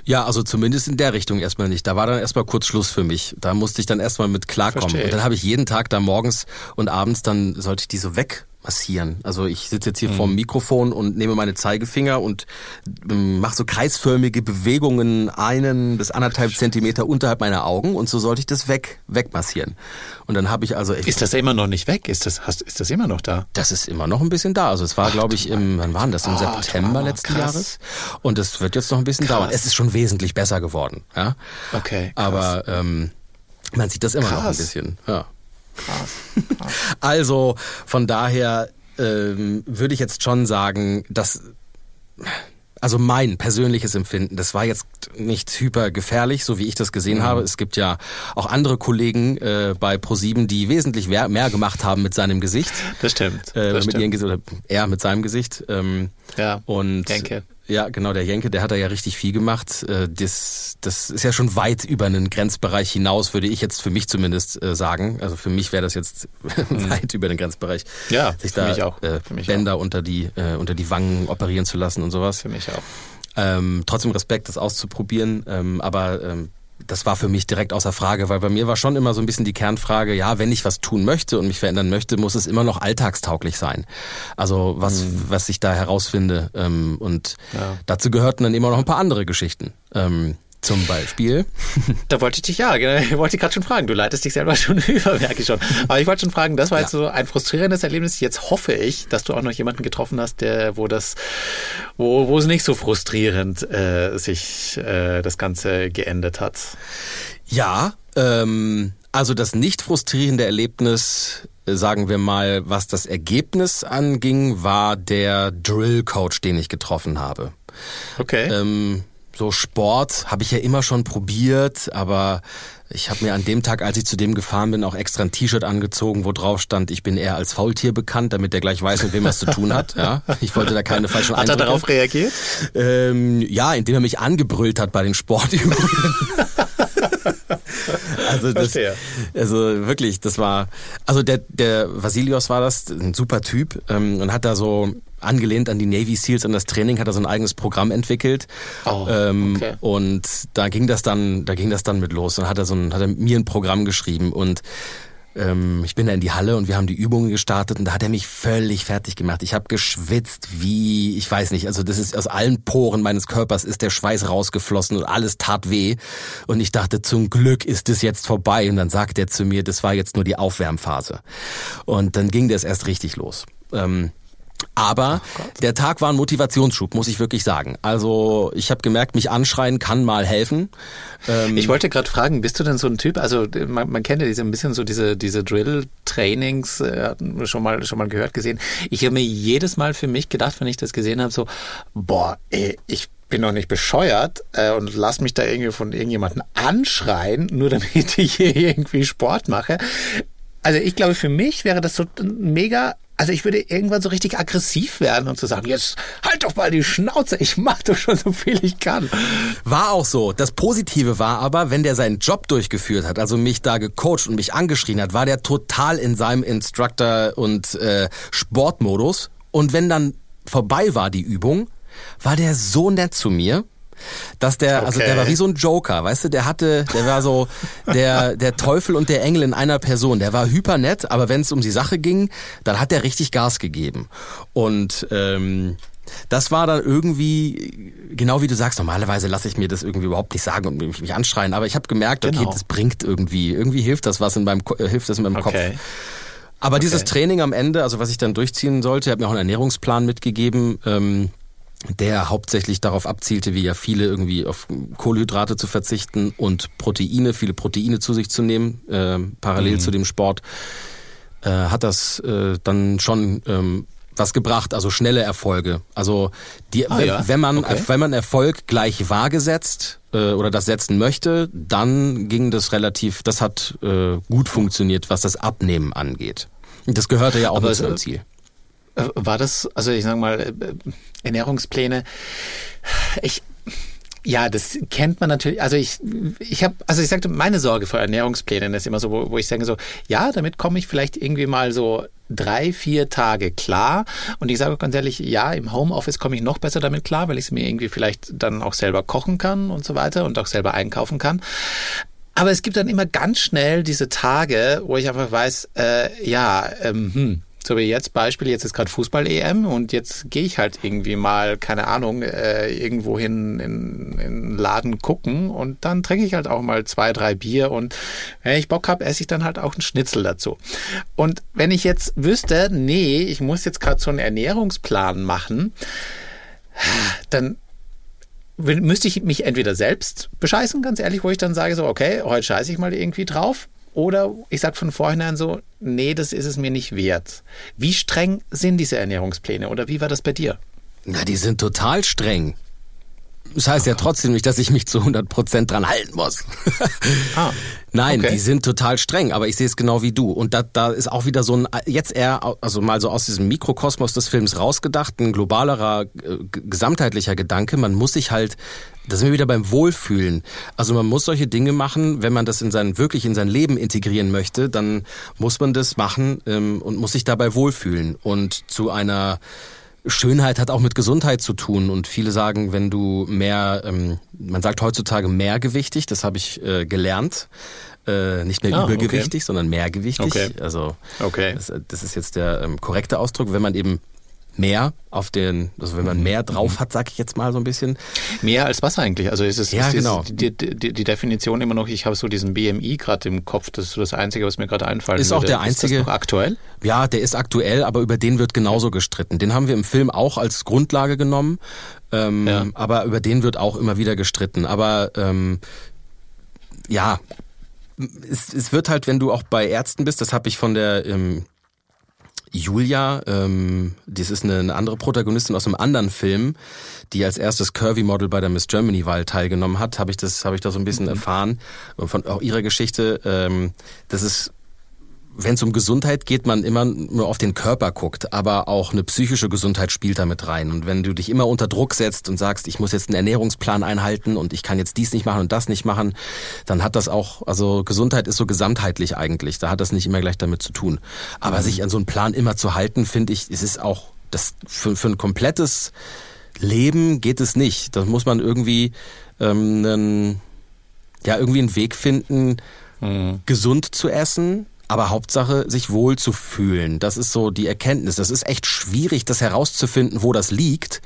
C: Ja, also zumindest in der Richtung erstmal nicht. Da war dann erstmal kurz Schluss für mich. Da musste ich dann erstmal mit klarkommen. Verstehe. Und dann habe ich jeden Tag da morgens und abends, dann sollte ich die so weg massieren. Also ich sitze jetzt hier mhm. vorm Mikrofon und nehme meine Zeigefinger und ähm, mache so kreisförmige Bewegungen einen bis anderthalb Zentimeter unterhalb meiner Augen und so sollte ich das weg wegmassieren. Und dann habe ich also echt
B: ist das immer noch nicht weg? Ist das hast, ist das immer noch da?
C: Das ist immer noch ein bisschen da. Also es war glaube ich im wann waren das im oh, September letzten krass. Jahres und es wird jetzt noch ein bisschen krass. dauern. Es ist schon wesentlich besser geworden. Ja.
B: Okay.
C: Krass. Aber ähm, man sieht das immer noch ein bisschen. Ja. Krass. Krass. Also von daher ähm, würde ich jetzt schon sagen, dass also mein persönliches Empfinden, das war jetzt nicht hyper gefährlich, so wie ich das gesehen mhm. habe. Es gibt ja auch andere Kollegen äh, bei ProSieben, die wesentlich mehr, mehr gemacht haben mit seinem Gesicht.
B: Das stimmt.
C: Äh,
B: das
C: mit
B: stimmt.
C: Ihrem, oder er mit seinem Gesicht. Ähm,
B: ja.
C: Und
B: denke.
C: Ja, genau, der Jenke, der hat da ja richtig viel gemacht. Äh, das, das ist ja schon weit über einen Grenzbereich hinaus, würde ich jetzt für mich zumindest äh, sagen. Also für mich wäre das jetzt mhm. weit über den Grenzbereich.
B: Ja,
C: sich da
B: mich auch.
C: Äh, mich Bänder auch. unter die äh, unter die Wangen operieren zu lassen und sowas.
B: Für mich auch.
C: Ähm, trotzdem Respekt, das auszuprobieren. Ähm, aber ähm, das war für mich direkt außer Frage, weil bei mir war schon immer so ein bisschen die Kernfrage, ja, wenn ich was tun möchte und mich verändern möchte, muss es immer noch alltagstauglich sein. Also was, mhm. was ich da herausfinde. Ähm, und ja. dazu gehörten dann immer noch ein paar andere Geschichten. Zum Beispiel.
B: Da wollte ich dich ja, genau, ich wollte gerade schon fragen. Du leitest dich selber schon über, merke ich schon. Aber ich wollte schon fragen, das war ja. jetzt so ein frustrierendes Erlebnis. Jetzt hoffe ich, dass du auch noch jemanden getroffen hast, der, wo das, wo, wo es nicht so frustrierend äh, sich äh, das Ganze geendet hat.
C: Ja, ähm, also das nicht frustrierende Erlebnis, äh, sagen wir mal, was das Ergebnis anging, war der Drill Coach, den ich getroffen habe.
B: Okay.
C: Ähm, so Sport habe ich ja immer schon probiert, aber ich habe mir an dem Tag, als ich zu dem gefahren bin, auch extra ein T-Shirt angezogen, wo drauf stand, ich bin eher als Faultier bekannt, damit der gleich weiß, mit wem er es zu tun hat. Ja, ich wollte da keine falschen
B: Hat
C: Eindrücke.
B: er darauf reagiert?
C: Ähm, ja, indem er mich angebrüllt hat bei den Sportübungen. also das, also wirklich, das war, also der der Vasilios war das, ein super Typ ähm, und hat da so angelehnt an die Navy Seals und das Training hat er so ein eigenes Programm entwickelt.
B: Oh,
C: ähm,
B: okay.
C: Und da ging das dann, da ging das dann mit los. Dann hat er so ein, hat er mir ein Programm geschrieben und ähm, ich bin da in die Halle und wir haben die Übungen gestartet und da hat er mich völlig fertig gemacht. Ich habe geschwitzt wie, ich weiß nicht, also das ist aus allen Poren meines Körpers ist der Schweiß rausgeflossen und alles tat weh. Und ich dachte, zum Glück ist es jetzt vorbei. Und dann sagt er zu mir, das war jetzt nur die Aufwärmphase. Und dann ging das erst richtig los. Ähm, aber der Tag war ein Motivationsschub, muss ich wirklich sagen. Also ich habe gemerkt, mich anschreien kann mal helfen. Ähm,
B: Ich wollte gerade fragen, bist du denn so ein Typ? Also man, man kennt ja diese ein bisschen so diese diese Drill-Trainings, äh, schon mal schon mal gehört gesehen. Ich habe mir jedes Mal für mich gedacht, wenn ich das gesehen habe, so boah, ey, ich bin doch nicht bescheuert äh, und lass mich da irgendwie von irgendjemandem anschreien, nur damit ich hier irgendwie Sport mache. Also ich glaube, für mich wäre das so mega. Also ich würde irgendwann so richtig aggressiv werden und zu sagen, jetzt halt doch mal die Schnauze, ich mach doch schon so viel ich kann.
C: War auch so. Das Positive war aber, wenn der seinen Job durchgeführt hat, also mich da gecoacht und mich angeschrien hat, war der total in seinem Instructor- und äh, Sportmodus. Und wenn dann vorbei war die Übung, war der so nett zu mir, dass der, also
B: Okay.
C: der war wie so ein Joker, weißt du, der hatte, der war so der, der Teufel und der Engel in einer Person. Der war hyper nett, aber wenn es um die Sache ging, dann hat er richtig Gas gegeben. Und ähm, das war dann irgendwie, genau wie du sagst, normalerweise lasse ich mir das irgendwie überhaupt nicht sagen und mich, mich anschreien, aber ich habe gemerkt, okay,
B: Genau.
C: das bringt irgendwie, irgendwie hilft das was in meinem, äh, hilft das in meinem
B: Okay.
C: Kopf. Aber dieses
B: Okay.
C: Training am Ende, also was ich dann durchziehen sollte, hat mir auch einen Ernährungsplan mitgegeben, ähm, der hauptsächlich darauf abzielte, wie ja viele irgendwie auf Kohlenhydrate zu verzichten und Proteine, viele Proteine zu sich zu nehmen, äh, parallel
B: Mhm.
C: zu dem Sport, äh, hat das äh, dann schon ähm, was gebracht, also schnelle Erfolge. Also die,
B: Ah,
C: wenn,
B: ja.
C: wenn man
B: Okay.
C: wenn man Erfolg gleich vage setzt äh, oder das setzen möchte, dann ging das relativ, das hat äh, gut funktioniert, was das Abnehmen angeht. Das gehörte ja auch
B: Aber
C: zu einem Ziel.
B: Äh, War das, also ich sag mal, äh, Ernährungspläne, ich, ja, das kennt man natürlich. Also ich, ich habe, also ich sagte, meine Sorge vor Ernährungsplänen ist immer so, wo, wo ich sage so, ja, damit komme ich vielleicht irgendwie mal so drei, vier Tage klar. Und ich sage ganz ehrlich, ja, im Homeoffice komme ich noch besser damit klar, weil ich es mir irgendwie vielleicht dann auch selber kochen kann und so weiter und auch selber einkaufen kann. Aber es gibt dann immer ganz schnell diese Tage, wo ich einfach weiß, äh, ja, ähm, hm, so wie jetzt Beispiel, jetzt ist gerade Fußball-EM und jetzt gehe ich halt irgendwie mal, keine Ahnung, äh, irgendwo hin in, in Laden gucken und dann trinke ich halt auch mal zwei, drei Bier und wenn ich Bock habe, esse ich dann halt auch einen Schnitzel dazu. Und wenn ich jetzt wüsste, nee, ich muss jetzt gerade so einen Ernährungsplan machen, dann müsste ich mich entweder selbst bescheißen, ganz ehrlich, wo ich dann sage so, okay, heute scheiße ich mal irgendwie drauf. Oder ich sage von vornherein so, nee, das ist es mir nicht wert. Wie streng sind diese Ernährungspläne oder wie war das bei dir?
C: Na, die sind total streng. Das heißt ja trotzdem nicht, dass ich mich zu 100 Prozent dran halten muss.
B: Ah,
C: Nein,
B: okay.
C: die sind total streng, aber ich sehe es genau wie du. Und da, da ist auch wieder so ein, jetzt eher, also mal so aus diesem Mikrokosmos des Films rausgedacht, ein globalerer, äh, gesamtheitlicher Gedanke. Man muss sich halt, da sind wir wieder beim Wohlfühlen. Also man muss solche Dinge machen, wenn man das in sein, wirklich in sein Leben integrieren möchte, dann muss man das machen ähm, und muss sich dabei wohlfühlen. Und zu einer, Schönheit hat auch mit Gesundheit zu tun und viele sagen, wenn du mehr, ähm, man sagt heutzutage mehrgewichtig, das habe ich äh, gelernt, äh, nicht mehr
B: Ah, okay.
C: übergewichtig, sondern mehrgewichtig.
B: Okay.
C: Also
B: Okay.
C: das, das ist jetzt der ähm, korrekte Ausdruck, wenn man eben mehr auf den, also wenn man
B: Mhm.
C: mehr drauf hat, sag ich jetzt mal so ein bisschen.
B: Mehr als was eigentlich? Also ist es
C: Ja,
B: ist
C: genau.
B: die, die, die Definition immer noch, ich habe so diesen BMI gerade im Kopf, das ist so das Einzige, was mir gerade einfällt.
C: Ist auch der einzige-
B: Ist das noch aktuell?
C: Ja, der ist aktuell, aber über den wird genauso gestritten. Den haben wir im Film auch als Grundlage genommen, ähm,
B: Ja.
C: aber über den wird auch immer wieder gestritten. Aber ähm, ja, es, es wird halt, wenn du auch bei Ärzten bist, das habe ich von der ähm, Julia, ähm, das ist eine, eine andere Protagonistin aus einem anderen Film, die als erstes Curvy-Model bei der Miss Germany-Wahl teilgenommen hat, habe ich das, habe ich da so ein bisschen erfahren von auch ihrer Geschichte. Ähm, das ist wenn es um Gesundheit geht, man immer nur auf den Körper guckt, aber auch eine psychische Gesundheit spielt da mit rein. Und wenn du dich immer unter Druck setzt und sagst, ich muss jetzt einen Ernährungsplan einhalten und ich kann jetzt dies nicht machen und das nicht machen, dann hat das auch, also Gesundheit ist so gesamtheitlich eigentlich. Da hat das nicht immer gleich damit zu tun. Aber sich an so einen Plan immer zu halten, finde ich, es ist auch das für, für ein komplettes Leben geht es nicht. Da muss man irgendwie ähm, einen, ja irgendwie einen Weg finden, gesund zu essen, aber Hauptsache sich wohl zu fühlen. Das ist so die Erkenntnis. Das ist echt schwierig, das herauszufinden, wo das liegt.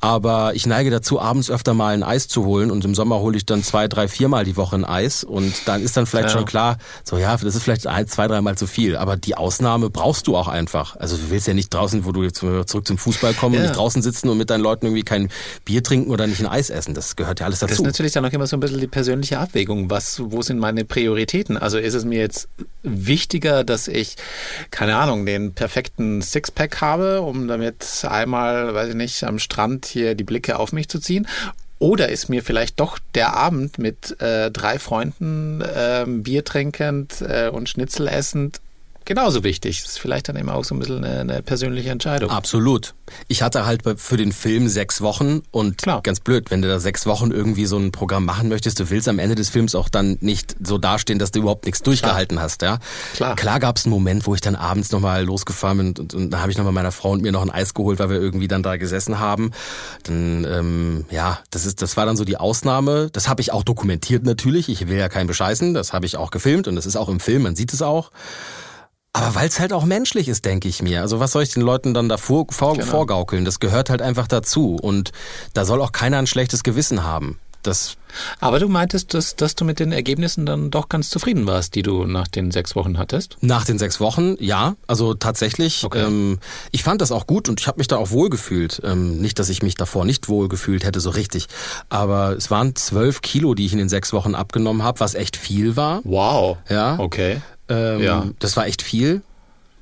C: Aber ich neige dazu, abends öfter mal ein Eis zu holen und im Sommer hole ich dann zwei, drei, viermal die Woche ein Eis und dann ist dann vielleicht
B: Ja.
C: schon klar, so ja, das ist vielleicht ein, zwei, dreimal zu viel. Aber die Ausnahme brauchst du auch einfach. Also du willst ja nicht draußen, wo du jetzt zurück zum Fußball kommen,
B: Ja.
C: nicht draußen sitzen und mit deinen Leuten irgendwie kein Bier trinken oder nicht ein Eis essen. Das gehört ja alles
B: Das ist
C: dazu.
B: natürlich dann auch immer so ein bisschen die persönliche Abwägung. Was, wo sind meine Prioritäten? Also ist es mir jetzt wichtiger, dass ich, keine Ahnung, den perfekten Sixpack habe, um damit einmal, weiß ich nicht, am Strand hier die Blicke auf mich zu ziehen? Oder ist mir vielleicht doch der Abend mit äh, drei Freunden ähm, Bier trinkend äh, und Schnitzel essend genauso wichtig? Das ist vielleicht dann immer auch so ein bisschen eine, eine persönliche Entscheidung.
C: Absolut. Ich hatte halt für den Film sechs Wochen und
B: Klar.
C: ganz blöd, wenn du da sechs Wochen irgendwie so ein Programm machen möchtest, du willst am Ende des Films auch dann nicht so dastehen, dass du überhaupt nichts durchgehalten hast, ja.
B: Klar.
C: Klar gab es einen Moment, wo ich dann abends nochmal losgefahren bin und, und, und da habe ich nochmal meiner Frau und mir noch ein Eis geholt, weil wir irgendwie dann da gesessen haben. Dann, ähm, ja, das ist, das war dann so die Ausnahme. Das habe ich auch dokumentiert natürlich. Ich will ja keinen bescheißen. Das habe ich auch gefilmt und das ist auch im Film, man sieht es auch. Aber weil es halt auch menschlich ist, denke ich mir. Also was soll ich den Leuten dann davor vor,
B: Genau.
C: vorgaukeln? Das gehört halt einfach dazu. Und da soll auch keiner ein schlechtes Gewissen haben. Das
B: Aber du meintest, dass, dass du mit den Ergebnissen dann doch ganz zufrieden warst, die du nach den sechs Wochen hattest?
C: nach den sechs Wochen, ja, also tatsächlich.
B: Okay.
C: Ähm, ich fand das auch gut und ich habe mich da auch wohl gefühlt. Ähm, nicht, dass ich mich davor nicht wohl gefühlt hätte, so richtig. Aber es waren zwölf Kilo, die ich in den sechs Wochen abgenommen habe, was echt viel war.
B: Wow.
C: Ja.
B: Okay.
C: Ähm,
B: Ja.
C: Das war echt viel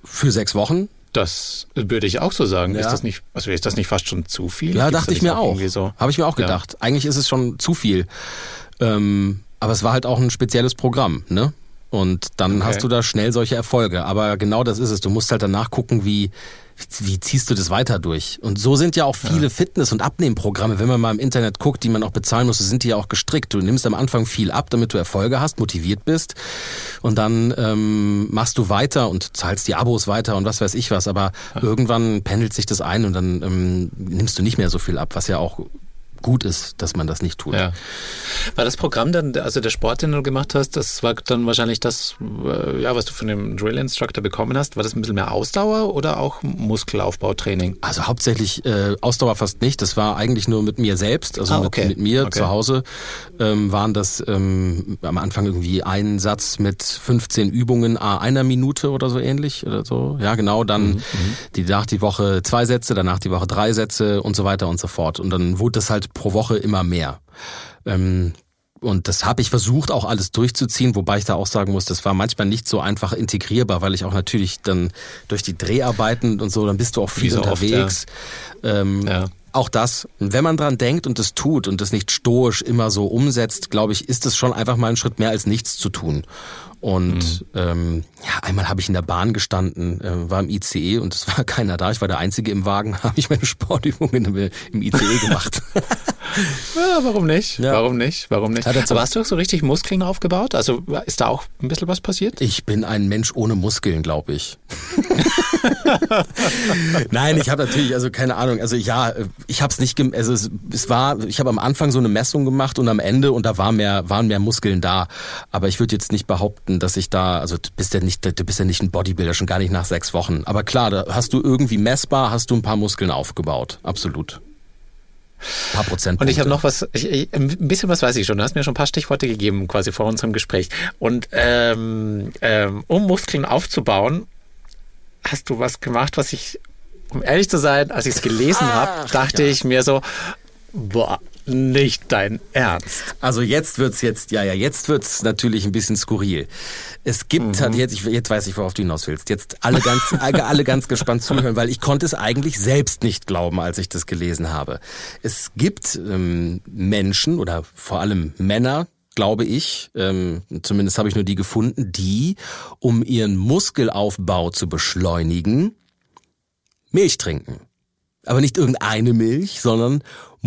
C: für sechs Wochen.
B: Das würde ich auch so sagen.
C: Ja.
B: Ist das nicht, also ist das nicht fast schon zu viel?
C: Ja,
B: Gibt's
C: dachte
B: da
C: ich mir auch.
B: So?
C: Habe ich mir auch
B: Ja.
C: gedacht. Eigentlich ist es schon zu viel. Ähm, aber es war halt auch ein spezielles Programm, ne? Und dann
B: Okay.
C: hast du da schnell solche Erfolge. Aber genau das ist es. Du musst halt danach gucken, wie, wie ziehst du das weiter durch? Und so sind ja auch viele Fitness- und Abnehmprogramme, wenn man mal im Internet guckt, die man auch bezahlen muss, sind die ja auch gestrickt. Du nimmst am Anfang viel ab, damit du Erfolge hast, motiviert bist. Und dann ähm, machst du weiter und zahlst die Abos weiter und was weiß ich was. Aber irgendwann pendelt sich das ein und dann ähm, nimmst du nicht mehr so viel ab, was ja auch gut ist, dass man das nicht tut.
B: Ja. War das Programm dann, also der Sport, den du gemacht hast, das war dann wahrscheinlich das, äh, ja, was du von dem Drill Instructor bekommen hast, war das ein bisschen mehr Ausdauer oder auch Muskelaufbautraining?
C: Also hauptsächlich äh, Ausdauer fast nicht. Das war eigentlich nur mit mir selbst, also
B: Ah,
C: mit,
B: okay.
C: mit mir
B: Okay.
C: zu Hause ähm, waren das ähm, am Anfang irgendwie ein Satz mit 15 Übungen a einer Minute oder so ähnlich oder so. Ja, genau.
B: Mhm,
C: Dann die nach die Woche zwei Sätze, danach die Woche drei Sätze und so weiter und so fort. Und dann wurde das halt pro Woche immer mehr. Ähm, und das habe ich versucht, auch alles durchzuziehen, wobei ich da auch sagen muss, das war manchmal nicht so einfach integrierbar, weil ich auch natürlich dann durch die Dreharbeiten und so, dann bist du auch viel
B: so oft,
C: unterwegs. ähm,
B: Ja.
C: Auch das, wenn man dran denkt und es tut und es nicht stoisch immer so umsetzt, glaube ich, ist es schon einfach mal ein Schritt mehr als nichts zu tun. Und
B: Mhm.
C: ähm, ja, einmal habe ich in der Bahn gestanden, äh, war im ICE und es war keiner da. Ich war der Einzige im Wagen, habe ich meine Sportübungen im, im ICE gemacht.
B: Ja, warum nicht?
C: Ja.
B: Warum nicht? Warum nicht?
C: Er
B: Aber hast du auch so richtig Muskeln aufgebaut? Also ist da auch ein bisschen was passiert?
C: Ich bin ein Mensch ohne Muskeln, glaube ich. Nein, ich habe natürlich, also keine Ahnung, also ja, ich habe es nicht, also es, es war, ich habe am Anfang so eine Messung gemacht und am Ende und da war mehr, waren mehr Muskeln da. Aber ich würde jetzt nicht behaupten, dass ich da, also du bist ja nicht, du bist ja nicht ein Bodybuilder, schon gar nicht nach sechs Wochen. Aber klar, da hast du irgendwie messbar, hast du ein paar Muskeln aufgebaut, absolut. Ein paar Prozent.
B: Und ich habe noch was, ich, ich, ein bisschen was weiß ich schon. Du hast mir schon ein paar Stichworte gegeben, quasi vor unserem Gespräch. Und ähm, ähm, um Muskeln aufzubauen, hast du was gemacht, was ich, um ehrlich zu sein, als ich es gelesen habe, dachte ich mir so, boah, nicht dein Ernst.
C: Also jetzt wird's jetzt, ja, ja, jetzt wird's natürlich ein bisschen skurril. Es gibt, halt jetzt, ich, jetzt weiß ich, worauf du hinaus willst. Jetzt alle ganz, alle ganz gespannt zuhören, weil ich konnte es eigentlich selbst nicht glauben, als ich das gelesen habe. Es gibt ähm, Menschen oder vor allem Männer, glaube ich, ähm, zumindest habe ich nur die gefunden, die, um ihren Muskelaufbau zu beschleunigen, Milch trinken. Aber nicht irgendeine Milch, sondern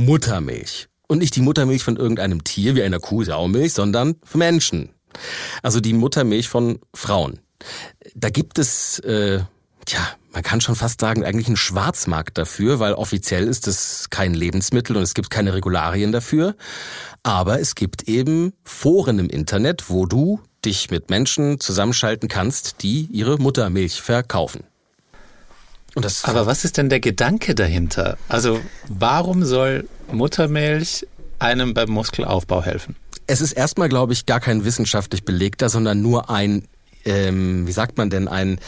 C: Muttermilch. Und nicht die Muttermilch von irgendeinem Tier wie einer Kuh, Saumilch, sondern von Menschen. Also die Muttermilch von Frauen. Da gibt es, äh, tja, man kann schon fast sagen, eigentlich einen Schwarzmarkt dafür, weil offiziell ist es kein Lebensmittel und es gibt keine Regularien dafür. Aber es gibt eben Foren im Internet, wo du dich mit Menschen zusammenschalten kannst, die ihre Muttermilch verkaufen.
B: Aber was ist denn der Gedanke dahinter? Also warum soll Muttermilch einem beim Muskelaufbau helfen?
C: Es ist erstmal, glaube ich, gar kein wissenschaftlich belegter, sondern nur ein, ähm, wie sagt man denn, ein,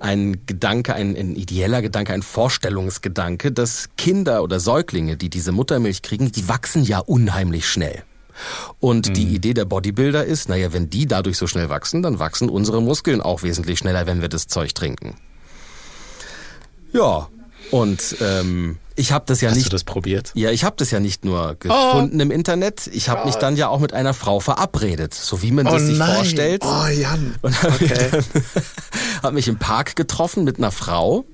C: ein Gedanke, ein, ein ideeller Gedanke, ein Vorstellungsgedanke, dass Kinder oder Säuglinge, die diese Muttermilch kriegen, die wachsen ja unheimlich schnell. Und die Idee der Bodybuilder ist, naja, wenn die dadurch so schnell wachsen, dann wachsen unsere Muskeln auch wesentlich schneller, wenn wir das Zeug trinken. Ja, und ähm, ich habe das ja
B: Hast
C: nicht
B: du das probiert?
C: ja, ich habe das ja nicht nur gefunden im Internet, ich habe mich dann ja auch mit einer Frau verabredet, so wie man das sich vorstellt.
B: Oh, Jan.
C: Und habe
B: Okay.
C: mich, hab mich im Park getroffen mit einer Frau,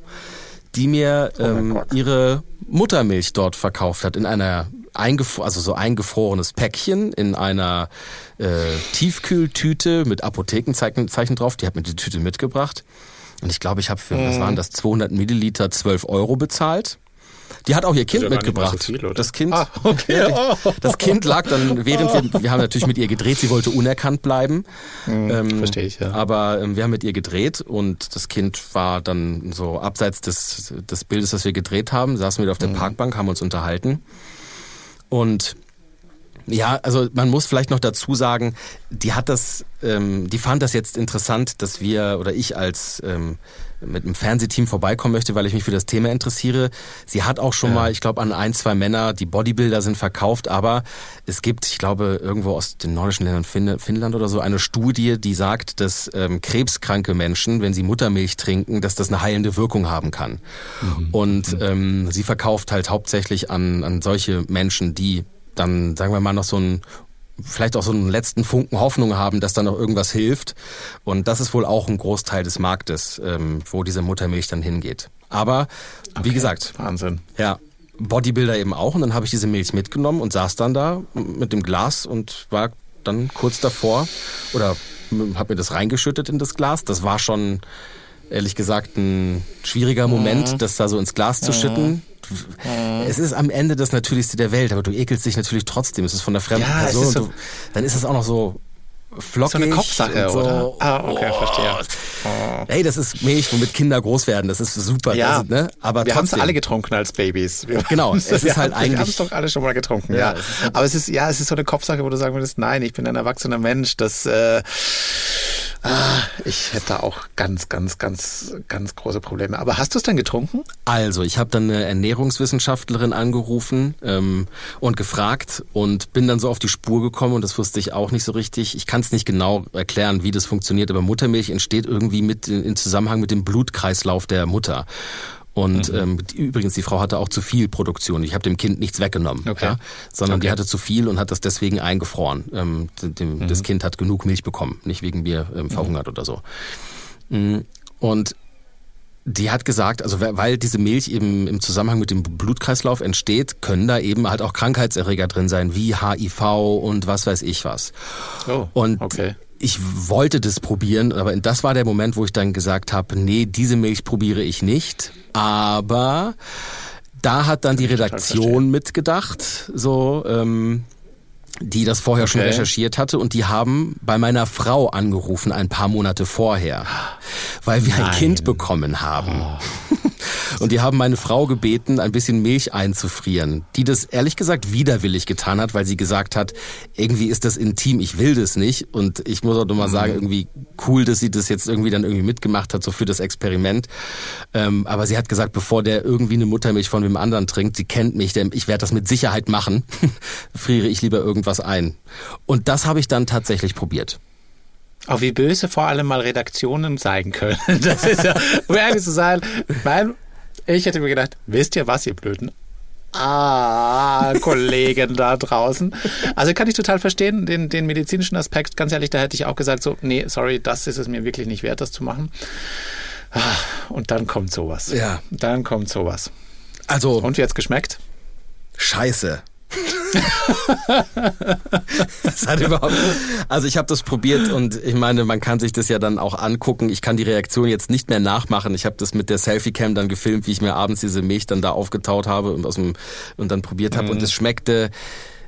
C: die mir ähm,
B: Gott.
C: ihre Muttermilch dort verkauft hat in einer eingef also so eingefrorenes Päckchen in einer äh, Tiefkühltüte mit Apothekenzeichen Zeichen drauf. Die hat mir die Tüte mitgebracht und ich glaube, ich habe für was waren das 200 Milliliter 12 Euro bezahlt. Die hat auch ihr Kind
B: mal
C: mitgebracht.
B: so viel?
C: Das Kind,
B: Ah, okay.
C: Die- das Kind lag dann, während wir, wir haben natürlich mit ihr gedreht, sie wollte unerkannt bleiben. ähm,
B: verstehe ich, ja.
C: Aber ähm, wir haben mit ihr gedreht und das Kind war dann so abseits des, des Bildes, das wir gedreht haben, saßen wir auf der Parkbank, haben uns unterhalten. Und ja, also man muss vielleicht noch dazu sagen, die hat das, ähm, die fand das jetzt interessant, dass wir oder ich als ähm, mit einem Fernsehteam vorbeikommen möchte, weil ich mich für das Thema interessiere. Sie hat auch schon mal, ich glaube, an ein, zwei Männer, die Bodybuilder sind verkauft, aber es gibt, ich glaube, irgendwo aus den nordischen Ländern, Fin Finnland oder so, eine Studie, die sagt, dass ähm, krebskranke Menschen, wenn sie Muttermilch trinken, dass das eine heilende Wirkung haben kann. Und ähm, sie verkauft halt hauptsächlich an, an solche Menschen, die dann, sagen wir mal, noch so ein vielleicht auch so einen letzten Funken Hoffnung haben, dass da noch irgendwas hilft. Und das ist wohl auch ein Großteil des Marktes, ähm, wo diese Muttermilch dann hingeht. Aber wie gesagt,
B: Wahnsinn.
C: ja, Bodybuilder eben auch. Und dann habe ich diese Milch mitgenommen und saß dann da mit dem Glas und war dann kurz davor oder habe mir das reingeschüttet in das Glas. Das war schon ehrlich gesagt ein schwieriger Moment, das da so ins Glas zu schütten. Es ist am Ende das Natürlichste der Welt, aber du ekelst dich natürlich trotzdem. Es ist von der fremden
B: Ja,
C: Person.
B: ist so-
C: du, dann ist es auch noch so flockig.
B: So eine Kopfsache,
C: so.
B: oder? Ah, okay,
C: Oh.
B: verstehe.
C: Ey, das ist Milch, womit Kinder groß werden. Das ist super.
B: Ja,
C: das, ne? aber
B: wir haben es alle getrunken als Babys. Wir
C: Genau, es ist halt eigentlich-
B: Wir haben es doch alle schon mal getrunken,
C: Ja,
B: ja.
C: es ist halt-
B: Aber es ist, ja, es ist so eine Kopfsache, wo du sagen würdest, nein, ich bin ein erwachsener Mensch, das, äh, ah, ich hätte auch ganz, ganz, ganz, ganz große Probleme. Aber hast du es dann getrunken?
C: Also, ich habe dann eine Ernährungswissenschaftlerin angerufen ähm, und gefragt und bin dann so auf die Spur gekommen und das wusste ich auch nicht so richtig. Ich kann es nicht genau erklären, wie das funktioniert, aber Muttermilch entsteht irgendwie mit in Zusammenhang mit dem Blutkreislauf der Mutter. Und ähm, die, übrigens, die Frau hatte auch zu viel Produktion. Ich habe dem Kind nichts weggenommen,
B: Okay.
C: ja, sondern die
B: Okay.
C: hatte zu viel und hat das deswegen eingefroren. Ähm, dem, Das Kind hat genug Milch bekommen, nicht wegen mir ähm, verhungert oder so. Mm, Und die hat gesagt, also weil diese Milch eben im Zusammenhang mit dem Blutkreislauf entsteht, können da eben halt auch Krankheitserreger drin sein, wie HIV und was weiß ich was.
B: Oh,
C: und
B: okay.
C: Ich wollte das probieren, aber das war der Moment, wo ich dann gesagt habe, nee, diese Milch probiere ich nicht. Aber da hat dann die Redaktion mitgedacht, so ähm, die das vorher okay. schon recherchiert hatte und die haben bei meiner Frau angerufen ein paar Monate vorher, weil wir Nein. ein Kind bekommen haben. Oh. Und die haben meine Frau gebeten, ein bisschen Milch einzufrieren, die das ehrlich gesagt widerwillig getan hat, weil sie gesagt hat, irgendwie ist das intim, ich will das nicht. Und ich muss auch nochmal sagen, mhm. irgendwie cool, dass sie das jetzt irgendwie dann irgendwie mitgemacht hat, so für das Experiment. Ähm, aber sie hat gesagt, bevor der irgendwie eine Muttermilch von wem anderen trinkt, sie kennt mich, denn ich werde das mit Sicherheit machen, friere ich lieber irgendwas ein. Und das habe ich dann tatsächlich probiert.
B: Auch wie böse vor allem mal Redaktionen zeigen können. Das ist ja, um ehrlich zu sein, mein, ich hätte mir gedacht, wisst ihr was, ihr Blöden? Ah, Kollegen da draußen. Also kann ich total verstehen, den, den medizinischen Aspekt. Ganz ehrlich, da hätte ich auch gesagt, so, nee, sorry, das ist es mir wirklich nicht wert, das zu machen. Ah, und dann kommt sowas.
C: Ja.
B: Dann kommt sowas.
C: Also.
B: Und wie hat's geschmeckt?
C: Scheiße. Das hat überhaupt. Also ich habe das probiert und ich meine, man kann sich das ja dann auch angucken. Ich kann die Reaktion jetzt nicht mehr nachmachen. Ich habe das mit der Selfie-Cam dann gefilmt, wie ich mir abends diese Milch dann da aufgetaut habe und aus dem und dann probiert habe mhm. und es schmeckte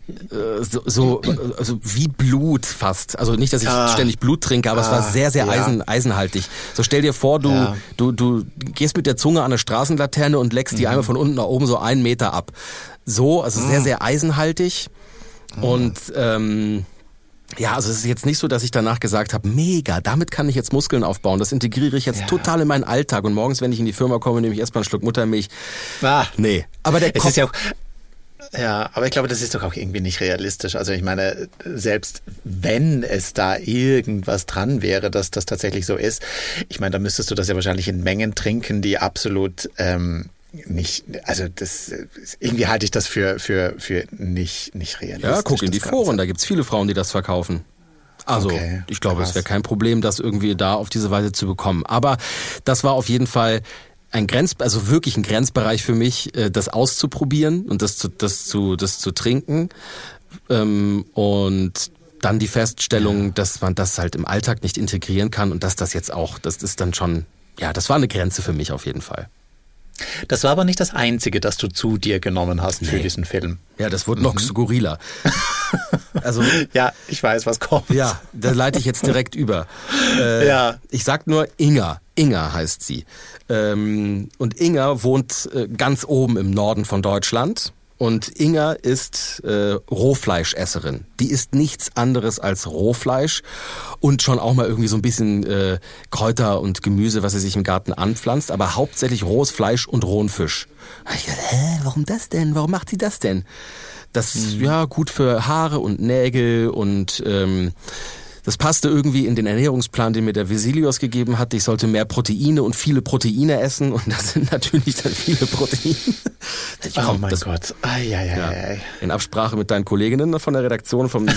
C: äh, so, so also wie Blut fast. Also nicht, dass ich ah. ständig Blut trinke, aber ah. es war ah, sehr, sehr ja. eisen, eisenhaltig. So stell dir vor, du, ja. du, du gehst mit der Zunge an eine Straßenlaterne und leckst mhm. die einmal von unten nach oben so einen Meter ab. So, also sehr, sehr eisenhaltig. Mhm. Und ähm, ja, also es ist jetzt nicht so, dass ich danach gesagt habe, mega, damit kann ich jetzt Muskeln aufbauen. Das integriere ich jetzt ja. total in meinen Alltag. Und morgens, wenn ich in die Firma komme, nehme ich erstmal einen Schluck Muttermilch. Ah. Nee.
B: Aber der Kopf, ist ja auch ja, aber ich glaube, das ist doch auch irgendwie nicht realistisch. Also ich meine, selbst wenn es da irgendwas dran wäre, dass das tatsächlich so ist, ich meine, dann müsstest du das ja wahrscheinlich in Mengen trinken, die absolut ähm, nicht, also das irgendwie halte ich das für, für, für nicht, nicht realistisch.
C: Ja, guck in die Foren, da gibt's viele Frauen, die das verkaufen. Also okay, ich glaube, krass. es wäre kein Problem, das irgendwie da auf diese Weise zu bekommen. Aber das war auf jeden Fall ein Grenz, also wirklich ein Grenzbereich für mich, äh, das auszuprobieren und das zu, das zu, das zu trinken. Ähm, und dann die Feststellung, dass man das halt im Alltag nicht integrieren kann und dass das jetzt auch, das ist dann schon, ja, das war eine Grenze für mich auf jeden Fall.
B: Das war aber nicht das Einzige, das du zu dir genommen hast nee. für diesen Film.
C: Ja, das wurde noch mhm. skurriler.
B: Also ja, ich weiß, was kommt.
C: Ja, da leite ich jetzt direkt über. Äh, ja. Ich sag nur Inga. Inga heißt sie. Ähm, und Inga wohnt äh, ganz oben im Norden von Deutschland. Und Inga ist äh, Rohfleischesserin. Die isst nichts anderes als Rohfleisch und schon auch mal irgendwie so ein bisschen äh, Kräuter und Gemüse, was sie sich im Garten anpflanzt, aber hauptsächlich rohes Fleisch und rohen Fisch. Ich dachte, hä, warum das denn? Warum macht sie das denn? Das mhm. ja gut für Haare und Nägel und ähm, das passte irgendwie in den Ernährungsplan, den mir der Vesilios gegeben hat. Ich sollte mehr Proteine und viele Proteine essen und das sind natürlich dann viele Proteine.
B: oh mein das, Gott. Ai, ai, ai, ja,
C: in Absprache mit deinen Kolleginnen von der Redaktion vom, äh,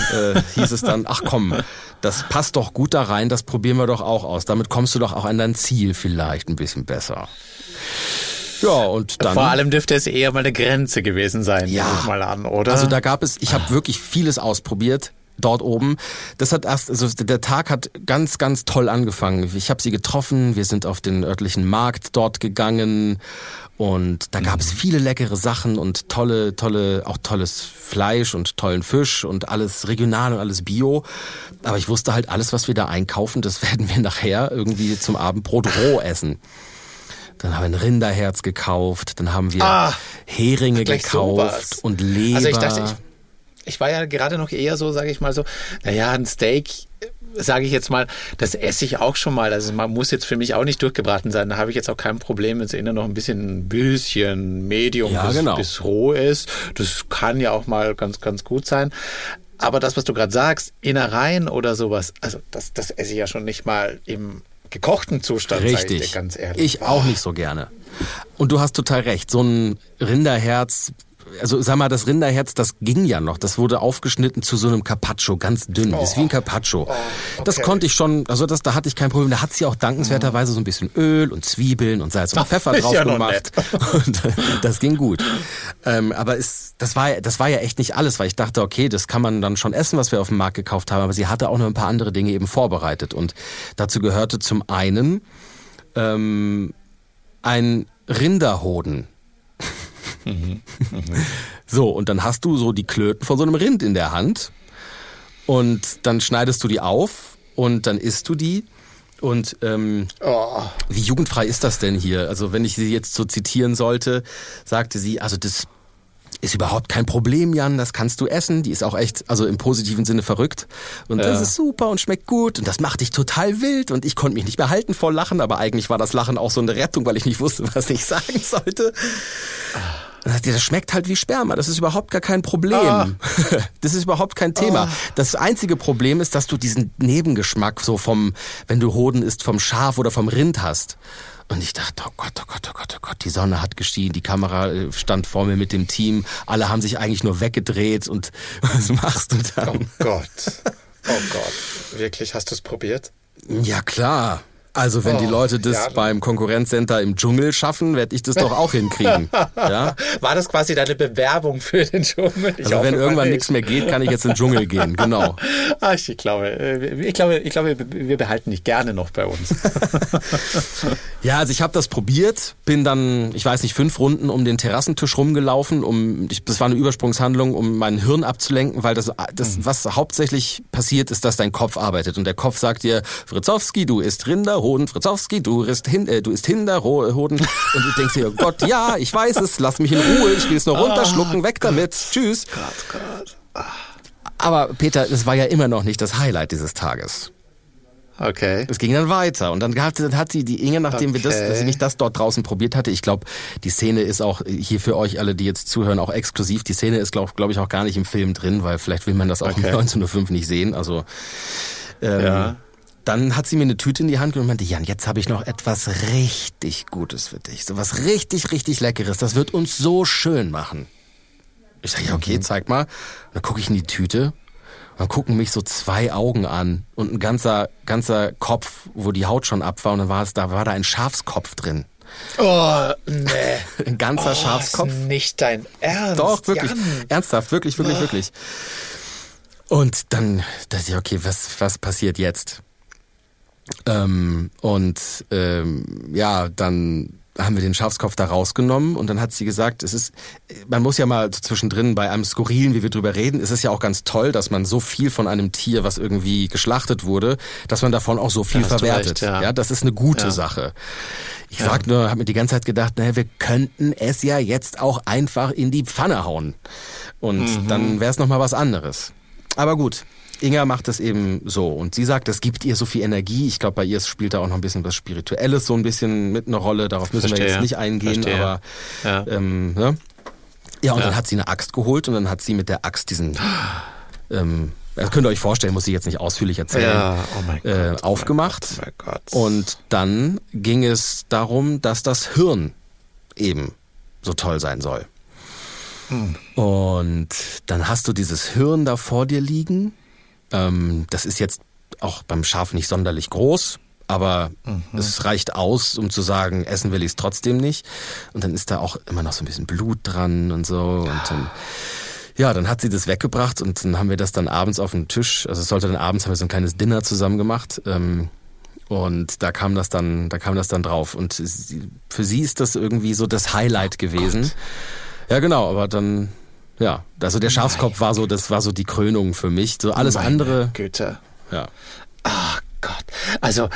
C: hieß es dann, ach komm, das passt doch gut da rein, das probieren wir doch auch aus. Damit kommst du doch auch an dein Ziel vielleicht ein bisschen besser. Ja, und dann.
B: Vor allem dürfte es eher mal eine Grenze gewesen sein, ja. mal an, oder?
C: Also da gab es, ich habe wirklich vieles ausprobiert dort oben. Das hat erst, also der Tag hat ganz, ganz toll angefangen. Ich habe sie getroffen, wir sind auf den örtlichen Markt dort gegangen und da gab mhm. es viele leckere Sachen und tolle, tolle, auch tolles Fleisch und tollen Fisch und alles regional und alles bio. Aber ich wusste halt, alles, was wir da einkaufen, das werden wir nachher irgendwie zum Abendbrot roh essen. Dann haben wir ein Rinderherz gekauft, dann haben wir ah, Heringe gekauft sowas. und Leber. Also
B: ich dachte, ich ich war ja gerade noch eher so, sage ich mal so, naja, ein Steak sage ich jetzt mal, das esse ich auch schon mal. Also man muss jetzt für mich auch nicht durchgebraten sein. Da habe ich jetzt auch kein Problem, wenn es innen noch ein bisschen, ein bisschen Medium ja, bis, genau. bis roh ist. Das kann ja auch mal ganz, ganz gut sein. Aber das, was du gerade sagst, Innereien oder sowas, also das, das esse ich ja schon nicht mal im gekochten Zustand,
C: Richtig.
B: Ich
C: ganz ehrlich. Ich auch nicht so gerne. Und du hast total recht. So ein Rinderherz also sag mal, das Rinderherz, das ging ja noch. Das wurde aufgeschnitten zu so einem Carpaccio, ganz dünn. Das ist wie ein Carpaccio.
B: Oh, okay.
C: Das konnte ich schon, also das, da hatte ich kein Problem. Da hat sie auch dankenswerterweise so ein bisschen Öl und Zwiebeln und Salz und Pfeffer drauf
B: ja
C: gemacht. Und äh, das ging gut. Ähm, aber ist, das war, das war ja echt nicht alles, weil ich dachte, okay, das kann man dann schon essen, was wir auf dem Markt gekauft haben. Aber sie hatte auch noch ein paar andere Dinge eben vorbereitet. Und dazu gehörte zum einen ähm, ein Rinderhoden. So, und dann hast du so die Klöten von so einem Rind in der Hand und dann schneidest du die auf und dann isst du die. Und ähm,
B: Oh.
C: wie jugendfrei ist das denn hier? Also wenn ich sie jetzt so zitieren sollte, sagte sie, also das ist überhaupt kein Problem, Jan, das kannst du essen. Die ist auch echt, also im positiven Sinne verrückt. Und das
B: Ja.
C: ist super und schmeckt gut und das macht dich total wild. Und ich konnte mich nicht mehr halten vor Lachen, aber eigentlich war das Lachen auch so eine Rettung, weil ich nicht wusste, was ich sagen sollte. Dann sagt die, das schmeckt halt wie Sperma, das ist überhaupt gar kein Problem.
B: Ah.
C: Das ist überhaupt kein Thema. Das einzige Problem ist, dass du diesen Nebengeschmack so vom, wenn du Hoden isst, vom Schaf oder vom Rind hast. Und ich dachte, oh Gott, oh Gott, oh Gott, oh Gott, die Sonne hat gestiegen, die Kamera äh, stand vor mir mit dem Team, alle haben sich eigentlich nur weggedreht und was machst du
B: Oh
C: dann?
B: Gott. Oh Gott. Wirklich, hast du es probiert?
C: Ja klar. Also wenn die
B: Oh,
C: Leute das
B: ja.
C: beim Konkurrenzcenter im Dschungel schaffen, werde ich das doch auch hinkriegen. Ja?
B: War das quasi deine Bewerbung für den Dschungel? Ich
C: Also wenn irgendwann
B: nicht.
C: nichts mehr geht, kann ich jetzt in den Dschungel gehen. Genau.
B: Ach, ich glaube, äh, ich glaube, ich glaube, wir behalten dich gerne noch bei uns.
C: Ja, also ich habe das probiert, bin dann, ich weiß nicht, fünf Runden um den Terrassentisch rumgelaufen, um das war eine Übersprungshandlung, um mein Hirn abzulenken, weil das, das
B: Mhm.
C: was hauptsächlich passiert, ist, dass dein Kopf arbeitet und der Kopf sagt dir, Fritzowski, du isst Rinderhoden, Fritzowski, du isst, hin, äh, du isst Hinderhoden und du denkst dir, oh Gott, ja, ich weiß es, lass mich in Ruhe, ich will es nur
B: Ah,
C: runterschlucken, weg damit, tschüss. Aber Peter, es war ja immer noch nicht das Highlight dieses Tages.
B: Okay.
C: Es ging dann weiter und dann hat, dann hat sie die Inge, nachdem wir das,
B: Okay.
C: dass sie mich das dort draußen probiert hatte, ich glaube, die Szene ist auch hier für euch alle, die jetzt zuhören, auch exklusiv. Die Szene ist, glaube glaub ich, auch gar nicht im Film drin, weil vielleicht will man das auch um
B: Okay.
C: 19.05 Uhr nicht sehen. Also ähm,
B: Ja.
C: Dann hat sie mir eine Tüte in die Hand genommen und meinte, Jan, jetzt habe ich noch etwas richtig Gutes für dich. So was richtig, richtig Leckeres. Das wird uns so schön machen. Ich sage, ja, okay,
B: Mhm.
C: zeig mal. Und dann gucke ich in die Tüte. Und dann gucken mich so zwei Augen an und ein ganzer, ganzer Kopf, wo die Haut schon ab war. Und dann war es, da war da ein Schafskopf drin.
B: Oh, nee.
C: Ein ganzer
B: Oh,
C: Schafskopf.
B: Ist nicht dein Ernst.
C: Doch, wirklich.
B: Jan.
C: Ernsthaft, wirklich, wirklich,
B: Ah.
C: wirklich. Und dann dachte ich, okay, was, was passiert jetzt? Ähm, und ähm, ja, dann haben wir den Schafskopf da rausgenommen und dann hat sie gesagt, es ist, man muss ja mal zwischendrin bei einem Skurrilen, wie wir drüber reden, es ist ja auch ganz toll, dass man so viel von einem Tier, was irgendwie geschlachtet wurde, dass man davon auch so viel verwertet.
B: recht, ja.
C: ja, das ist eine gute
B: Ja.
C: Sache. Ich sag nur, habe mir die ganze Zeit gedacht, naja, wir könnten es ja jetzt auch einfach in die Pfanne hauen. Und dann wäre es nochmal was anderes. Aber gut, Inga macht es eben so. Und sie sagt, es gibt ihr so viel Energie. Ich glaube, bei ihr spielt da auch noch ein bisschen was Spirituelles so ein bisschen mit einer Rolle. Darauf müssen wir
B: Verstehe.
C: jetzt nicht eingehen,
B: Verstehe.
C: aber
B: Ja.
C: ähm, ne? Ja, und
B: Ja.
C: dann hat sie eine Axt geholt und dann hat sie mit der Axt diesen ähm, das könnt ihr euch vorstellen, muss ich jetzt nicht ausführlich erzählen,
B: Ja, oh mein Gott,
C: äh,
B: oh mein
C: aufgemacht.
B: Gott, oh mein Gott.
C: Und dann ging es darum, dass das Hirn eben so toll sein soll. Und dann hast du dieses Hirn da vor dir liegen. Ähm, das ist jetzt auch beim Schaf nicht sonderlich groß, aber es reicht aus, um zu sagen, essen will ich es trotzdem nicht. Und dann ist da auch immer noch so ein bisschen Blut dran und so. Und dann, ja, dann hat sie das weggebracht und dann haben wir das dann abends auf den Tisch. Also es sollte dann abends haben wir so ein kleines Dinner zusammen gemacht. Ähm, und da kam das dann, da kam das dann drauf. Und sie, für sie ist das irgendwie so das Highlight gewesen. Ja, genau, aber dann, ja, also der Schafskopf war so, das war so die Krönung für mich. So alles
B: Meine
C: andere,
B: Güte.
C: ja.
B: Ach Gott. Also,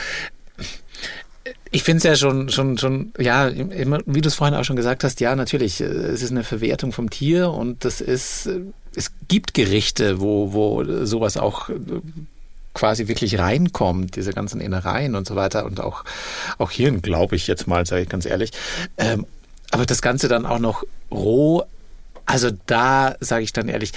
B: ich finde es ja schon, schon, schon, ja, immer, wie du es vorhin auch schon gesagt hast, ja, natürlich, äh, es ist eine Verwertung vom Tier und das ist, äh, es gibt Gerichte, wo, wo sowas auch äh, quasi wirklich reinkommt, diese ganzen Innereien und so weiter und auch, auch Hirn, glaube ich jetzt mal, sage ich ganz ehrlich. Ähm, aber das Ganze dann auch noch roh, also da sage ich dann ehrlich,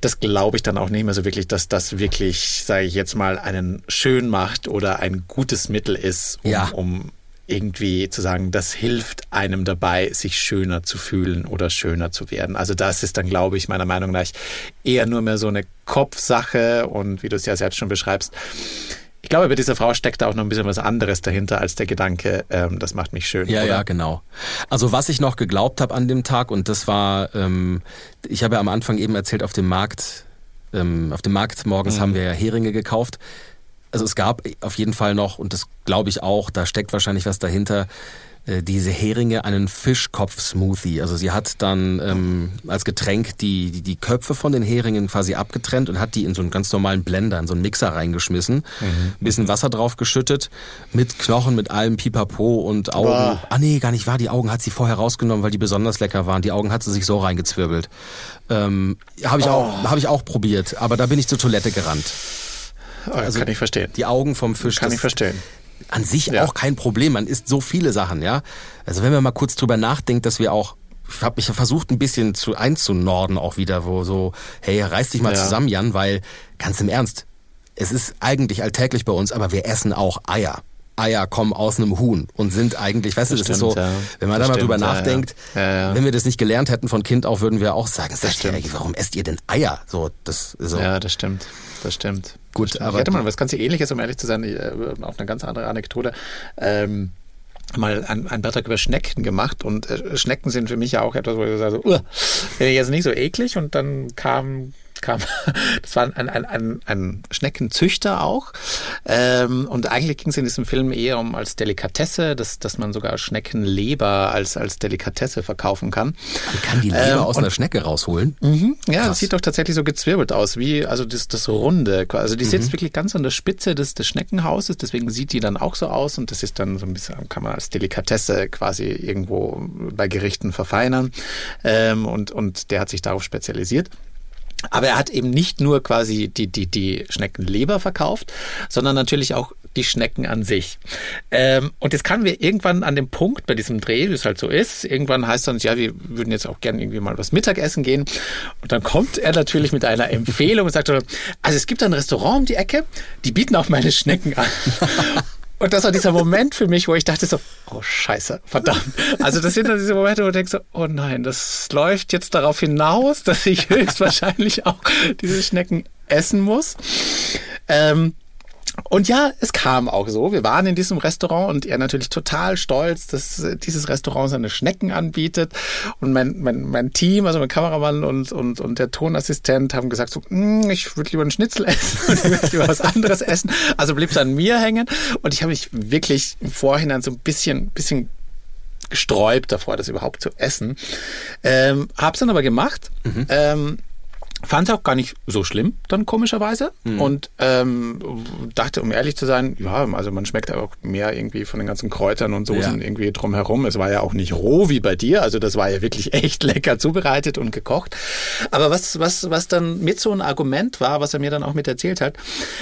B: das glaube ich dann auch nicht mehr so wirklich, dass das wirklich, sage ich jetzt mal, einen schön macht oder ein gutes Mittel ist, um,
C: Ja.
B: um irgendwie zu sagen, das hilft einem dabei, sich schöner zu fühlen oder schöner zu werden. Also das ist dann, glaube ich, meiner Meinung nach eher nur mehr so eine Kopfsache und wie du es ja selbst schon beschreibst, ich glaube, bei dieser Frau steckt da auch noch ein bisschen was anderes dahinter als der Gedanke, ähm, das macht mich schön.
C: Ja,
B: oder?
C: ja, genau. Also was ich noch geglaubt habe an dem Tag, und das war, ähm, ich habe ja am Anfang eben erzählt, auf dem Markt, ähm, auf dem Markt morgens
B: Mhm.
C: haben wir ja Heringe gekauft. Also es gab auf jeden Fall noch, und das glaube ich auch, da steckt wahrscheinlich was dahinter, diese Heringe einen Fischkopf-Smoothie. Also sie hat dann ähm, als Getränk die, die, die Köpfe von den Heringen quasi abgetrennt und hat die in so einen ganz normalen Blender, in so einen Mixer reingeschmissen, ein bisschen Wasser drauf geschüttet, mit Knochen, mit allem Pipapo und Augen.
B: Boah.
C: Ah nee, gar nicht wahr, die Augen hat sie vorher rausgenommen, weil die besonders lecker waren. Die Augen hat sie sich so reingezwirbelt. Ähm, habe ich, auch hab ich auch probiert, aber da bin ich zur Toilette gerannt.
B: Oh, kann ich verstehen.
C: Die Augen vom Fisch.
B: Kann
C: das-
B: ich verstehen.
C: An sich
B: Ja.
C: auch kein Problem. Man isst so viele Sachen, ja. Also wenn man mal kurz drüber nachdenkt, dass wir auch ich habe mich versucht ein bisschen zu einzunorden auch wieder, wo so, hey, reiß dich mal
B: Ja.
C: zusammen, Jan, weil ganz im Ernst, es ist eigentlich alltäglich bei uns, aber wir essen auch Eier. Eier kommen aus einem Huhn und sind eigentlich, weißt du, das,
B: Das
C: ist so,
B: stimmt, ja.
C: wenn man
B: Das
C: da mal drüber
B: stimmt, ja,
C: nachdenkt,
B: ja.
C: Wenn wir das nicht gelernt hätten von Kind auf, würden wir auch sagen, sag
B: stimmt.
C: ihr, warum esst ihr denn Eier? So, das, so.
B: Ja, das stimmt. Das stimmt.
C: Gut, aber-
B: ich hatte mal was ganz ähnliches, um ehrlich zu sein, äh, auch eine ganz andere Anekdote. Ähm, mal einen, einen Beitrag über Schnecken gemacht und äh, Schnecken sind für mich ja auch etwas, wo ich sage, so, uh, jetzt nicht so eklig und dann kam kam, das war ein, ein, ein, ein Schneckenzüchter auch. Ähm, und eigentlich ging es in diesem Film eher um als Delikatesse, dass, dass man sogar Schneckenleber als, als Delikatesse verkaufen kann.
C: Man kann die Leber
B: Ähm,
C: aus einer Schnecke rausholen.
B: Mhm. Ja,
C: Krass.
B: das sieht doch tatsächlich so gezwirbelt aus, wie also das, das Runde. Also die
C: Mhm.
B: sitzt wirklich ganz an der Spitze des, des Schneckenhauses, deswegen sieht die dann auch so aus und das ist dann so ein bisschen, kann man als Delikatesse quasi irgendwo bei Gerichten verfeinern. Ähm, und, und der hat sich darauf spezialisiert. Aber er hat eben nicht nur quasi die, die, die Schneckenleber verkauft, sondern natürlich auch die Schnecken an sich. Ähm, und jetzt kamen wir irgendwann an dem Punkt bei diesem Dreh, wie es halt so ist. Irgendwann heißt dann, ja, wir würden jetzt auch gerne irgendwie mal was Mittagessen gehen. Und dann kommt er natürlich mit einer Empfehlung und sagt, so, also es gibt ein Restaurant um die Ecke, die bieten auch meine Schnecken an. Und das war dieser Moment für mich, wo ich dachte so, oh scheiße, verdammt. Also das sind dann diese Momente, wo du denkst so, oh nein, das läuft jetzt darauf hinaus, dass ich höchstwahrscheinlich auch diese Schnecken essen muss. Ähm, und ja, es kam auch so. Wir waren in diesem Restaurant und er natürlich total stolz, dass dieses Restaurant seine Schnecken anbietet. Und mein, mein, mein Team, also mein Kameramann und, und, und der Tonassistent haben gesagt so, "Mm, ich würde lieber einen Schnitzel essen und ich würde lieber was anderes essen. Also blieb es an mir hängen. Und ich habe mich wirklich im Vorhinein so ein bisschen, bisschen gesträubt davor, das überhaupt zu essen. Ähm, hab's dann aber gemacht. Ähm, Fand es auch gar nicht so schlimm, dann komischerweise. Und ähm, dachte, um ehrlich zu sein, ja, also man schmeckt auch mehr irgendwie von den ganzen Kräutern und Soßen
C: Ja.
B: irgendwie drumherum. Es war ja auch nicht roh wie bei dir, also das war ja wirklich echt lecker zubereitet und gekocht. Aber was, was, was dann mit so ein Argument war, was er mir dann auch mit erzählt hat,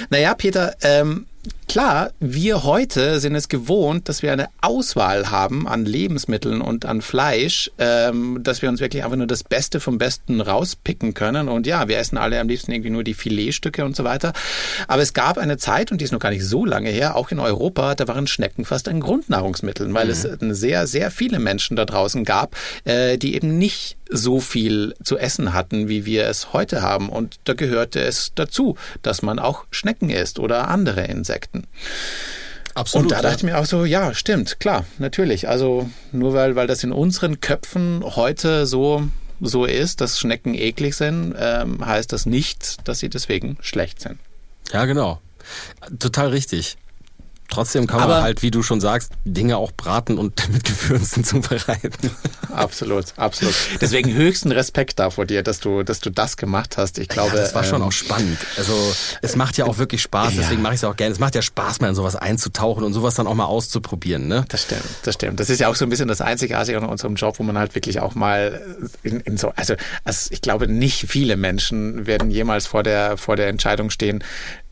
B: naja, Peter, ähm, Klar, wir heute sind es gewohnt, dass wir eine Auswahl haben an Lebensmitteln und an Fleisch, ähm, dass wir uns wirklich einfach nur das Beste vom Besten rauspicken können. Und ja, wir essen alle am liebsten irgendwie nur die Filetstücke und so weiter. Aber es gab eine Zeit, und die ist noch gar nicht so lange her, auch in Europa, da waren Schnecken fast ein Grundnahrungsmittel, weil es sehr, sehr viele Menschen da draußen gab, äh, die eben nicht so viel zu essen hatten, wie wir es heute haben. Und da gehörte es dazu, dass man auch Schnecken isst oder andere Insekten.
C: Absolut.
B: Und da
C: ja.
B: dachte ich mir auch so, ja, stimmt, klar, natürlich. Also nur weil, weil das in unseren Köpfen heute so, so ist, dass Schnecken eklig sind, ähm, heißt das nicht, dass sie deswegen schlecht sind.
C: Ja, genau. Total richtig. Trotzdem kann man
B: Aber-
C: halt, wie du schon sagst, Dinge auch braten und mit Gewürzen zubereiten.
B: Absolut, absolut. Deswegen höchsten Respekt da vor dir, dass du, dass du das gemacht hast. Ich glaube,
C: ja, das war schon
B: ähm,
C: auch spannend. Also es macht ja auch wirklich Spaß,
B: Ja.
C: deswegen mache ich es auch gerne. Es macht ja Spaß, mal in sowas einzutauchen und sowas dann auch mal auszuprobieren. Ne?
B: Das stimmt, das stimmt. Das ist ja auch so ein bisschen das Einzigartige an unserem Job, wo man halt wirklich auch mal in, in so, also, also ich glaube, nicht viele Menschen werden jemals vor der, vor der Entscheidung stehen,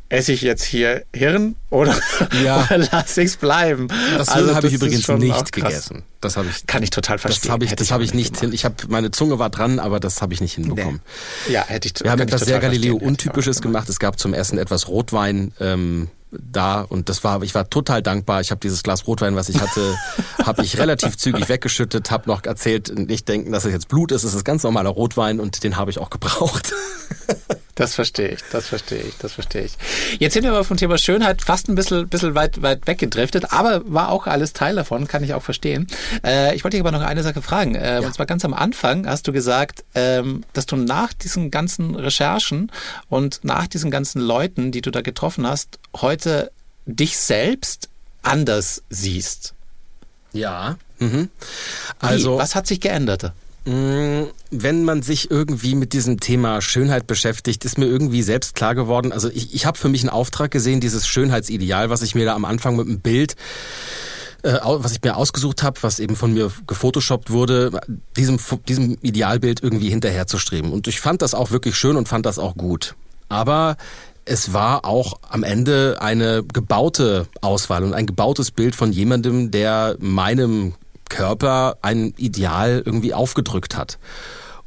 B: esse ich jetzt hier Hirn oder,
C: Ja.
B: oder lasse ich es bleiben?
C: Das
B: Also
C: habe ich übrigens nicht gegessen. Das habe ich.
B: Kann ich total
C: Das
B: verstehen.
C: habe ich, das habe
B: auch
C: ich nicht
B: gemacht.
C: hin. Ich habe meine Zunge war dran, aber das habe ich nicht hinbekommen.
B: Ja, hätte ich
C: Wir haben etwas sehr Galileo Untypisches
B: gemacht.
C: gemacht. Es gab zum Essen etwas Rotwein. Ähm, da und das war, ich war total dankbar. Ich habe dieses Glas Rotwein, was ich hatte, habe ich relativ zügig weggeschüttet, habe noch erzählt, nicht denken, dass es jetzt Blut ist, es ist ganz normaler Rotwein und den habe ich auch gebraucht.
B: Das verstehe ich, das verstehe ich, das verstehe ich. Jetzt sind wir aber vom Thema Schönheit fast ein bisschen, bisschen weit, weit weggedriftet, aber war auch alles Teil davon, kann ich auch verstehen. Äh, ich wollte dich aber noch eine Sache fragen. Äh, ja. Und zwar ganz am Anfang hast du gesagt, ähm, dass du nach diesen ganzen Recherchen und nach diesen ganzen Leuten, die du da getroffen hast, heute dich selbst anders siehst.
C: Ja.
B: Mhm. Also, Wie? was hat sich geändert?
C: Mm, wenn man sich irgendwie mit diesem Thema Schönheit beschäftigt, ist mir irgendwie selbst klar geworden, also ich, ich habe für mich einen Auftrag gesehen, dieses Schönheitsideal, was ich mir da am Anfang mit einem Bild äh, was ich mir ausgesucht habe, was eben von mir gefotoshoppt wurde, diesem, diesem Idealbild irgendwie hinterherzustreben. Und ich fand das auch wirklich schön und fand das auch gut. Aber es war auch am Ende eine gebaute Auswahl und ein gebautes Bild von jemandem, der meinem Körper ein Ideal irgendwie aufgedrückt hat.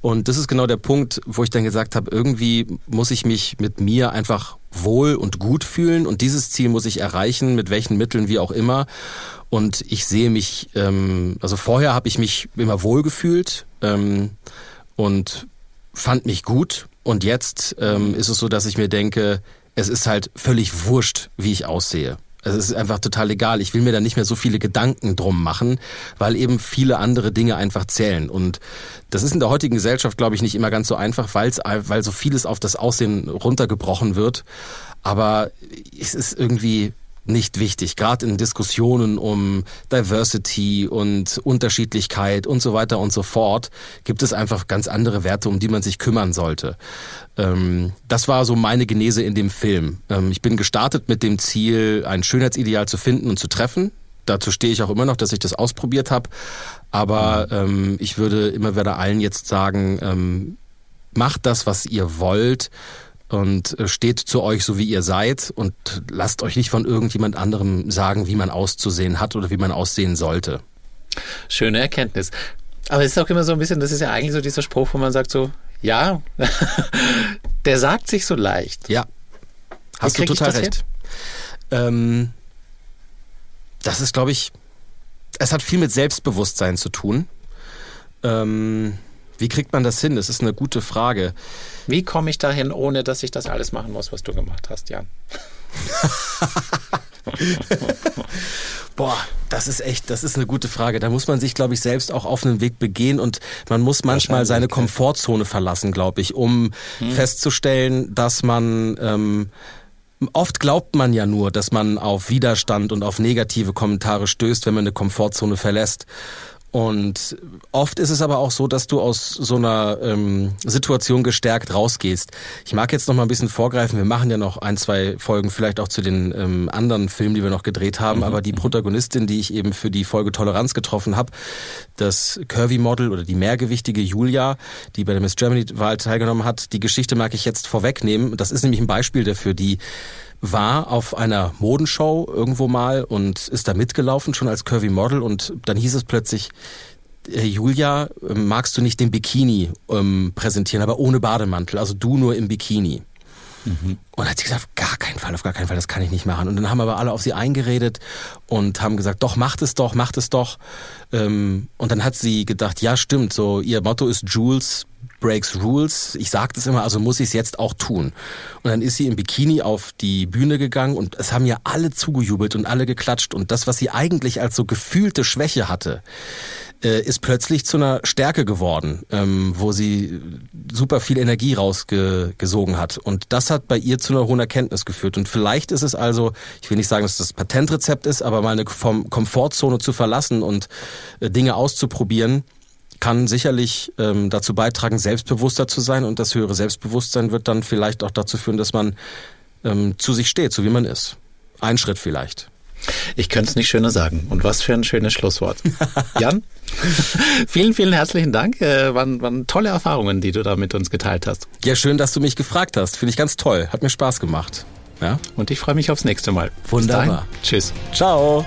C: Und das ist genau der Punkt, wo ich dann gesagt habe, irgendwie muss ich mich mit mir einfach wohl und gut fühlen und dieses Ziel muss ich erreichen, mit welchen Mitteln wie auch immer. Und ich sehe mich, ähm, also vorher habe ich mich immer wohl gefühlt ähm, und fand mich gut. Und jetzt ähm, ist es so, dass ich mir denke, es ist halt völlig wurscht, wie ich aussehe. Es ist einfach total egal. Ich will mir da nicht mehr so viele Gedanken drum machen, weil eben viele andere Dinge einfach zählen. Und das ist in der heutigen Gesellschaft, glaube ich, nicht immer ganz so einfach, weil's, weil so vieles auf das Aussehen runtergebrochen wird. Aber es ist irgendwie nicht wichtig. Gerade in Diskussionen um Diversity und Unterschiedlichkeit und so weiter und so fort gibt es einfach ganz andere Werte, um die man sich kümmern sollte. Ähm, das war so meine Genese in dem Film. Ähm, ich bin gestartet mit dem Ziel, ein Schönheitsideal zu finden und zu treffen. Dazu stehe ich auch immer noch, dass ich das ausprobiert habe. Aber ähm, ich würde immer wieder allen jetzt sagen, ähm, macht das, was ihr wollt und äh, steht zu euch so wie ihr seid und lasst euch nicht von irgendjemand anderem sagen, wie man auszusehen hat oder wie man aussehen sollte.
B: Schöne Erkenntnis. Aber es ist auch immer so ein bisschen, das ist ja eigentlich so dieser Spruch, wo man sagt so, ja, der sagt sich so leicht.
C: Ja, hast du total recht. Ähm, das ist, glaube ich, es hat viel mit Selbstbewusstsein zu tun. Ähm, wie kriegt man das hin? Das ist eine gute Frage.
B: Wie komme ich dahin, ohne dass ich das alles machen muss, was du gemacht hast, Jan?
C: Boah, das ist echt, das ist eine gute Frage. Da muss man sich, glaube ich, selbst auch auf einen Weg begehen und man muss manchmal seine Komfortzone verlassen, glaube ich, um hm. festzustellen, dass man ähm, Oft glaubt man ja nur, dass man auf Widerstand und auf negative Kommentare stößt, wenn man eine Komfortzone verlässt. Und oft ist es aber auch so, dass du aus so einer ähm, Situation gestärkt rausgehst. Ich mag jetzt noch mal ein bisschen vorgreifen. Wir machen ja noch ein, zwei Folgen vielleicht auch zu den ähm, anderen Filmen, die wir noch gedreht haben. Mhm. Aber die Protagonistin, die ich eben für die Folge Toleranz getroffen habe, das Curvy-Model oder die mehrgewichtige Julia, die bei der Miss Germany-Wahl teilgenommen hat, die Geschichte mag ich jetzt vorwegnehmen. Das ist nämlich ein Beispiel dafür, die war auf einer Modenshow irgendwo mal und ist da mitgelaufen, schon als Curvy Model und dann hieß es plötzlich, äh, Julia, ähm, magst du nicht den Bikini ähm, präsentieren, aber ohne Bademantel, also du nur im Bikini. Mhm. Und hat sie gesagt, gar keinen Fall, auf gar keinen Fall, das kann ich nicht machen. Und dann haben aber alle auf sie eingeredet und haben gesagt, doch, macht es doch, macht es doch. Ähm, und dann hat sie gedacht, ja, stimmt, so ihr Motto ist Jules breaks rules. Ich sage das immer, also muss ich es jetzt auch tun. Und dann ist sie im Bikini auf die Bühne gegangen und es haben ja alle zugejubelt und alle geklatscht. Und das, was sie eigentlich als so gefühlte Schwäche hatte, äh, ist plötzlich zu einer Stärke geworden, ähm, wo sie super viel Energie rausgesogen hat. Und das hat bei ihr zu einer hohen Erkenntnis geführt. Und vielleicht ist es also, ich will nicht sagen, dass das Patentrezept ist, aber mal eine Komfortzone zu verlassen und äh, Dinge auszuprobieren, kann sicherlich ähm, dazu beitragen, selbstbewusster zu sein und das höhere Selbstbewusstsein wird dann vielleicht auch dazu führen, dass man ähm, zu sich steht, so wie man ist. Ein Schritt vielleicht.
B: Ich könnte es nicht schöner sagen. Und was für ein schönes Schlusswort. Jan, vielen, vielen herzlichen Dank. Äh, waren, waren tolle Erfahrungen, die du da mit uns geteilt hast.
C: Ja, schön, dass du mich gefragt hast. Finde ich ganz toll. Hat mir Spaß gemacht.
B: Ja? Und ich freue mich aufs nächste Mal.
C: Wunderbar.
B: Tschüss.
C: Ciao.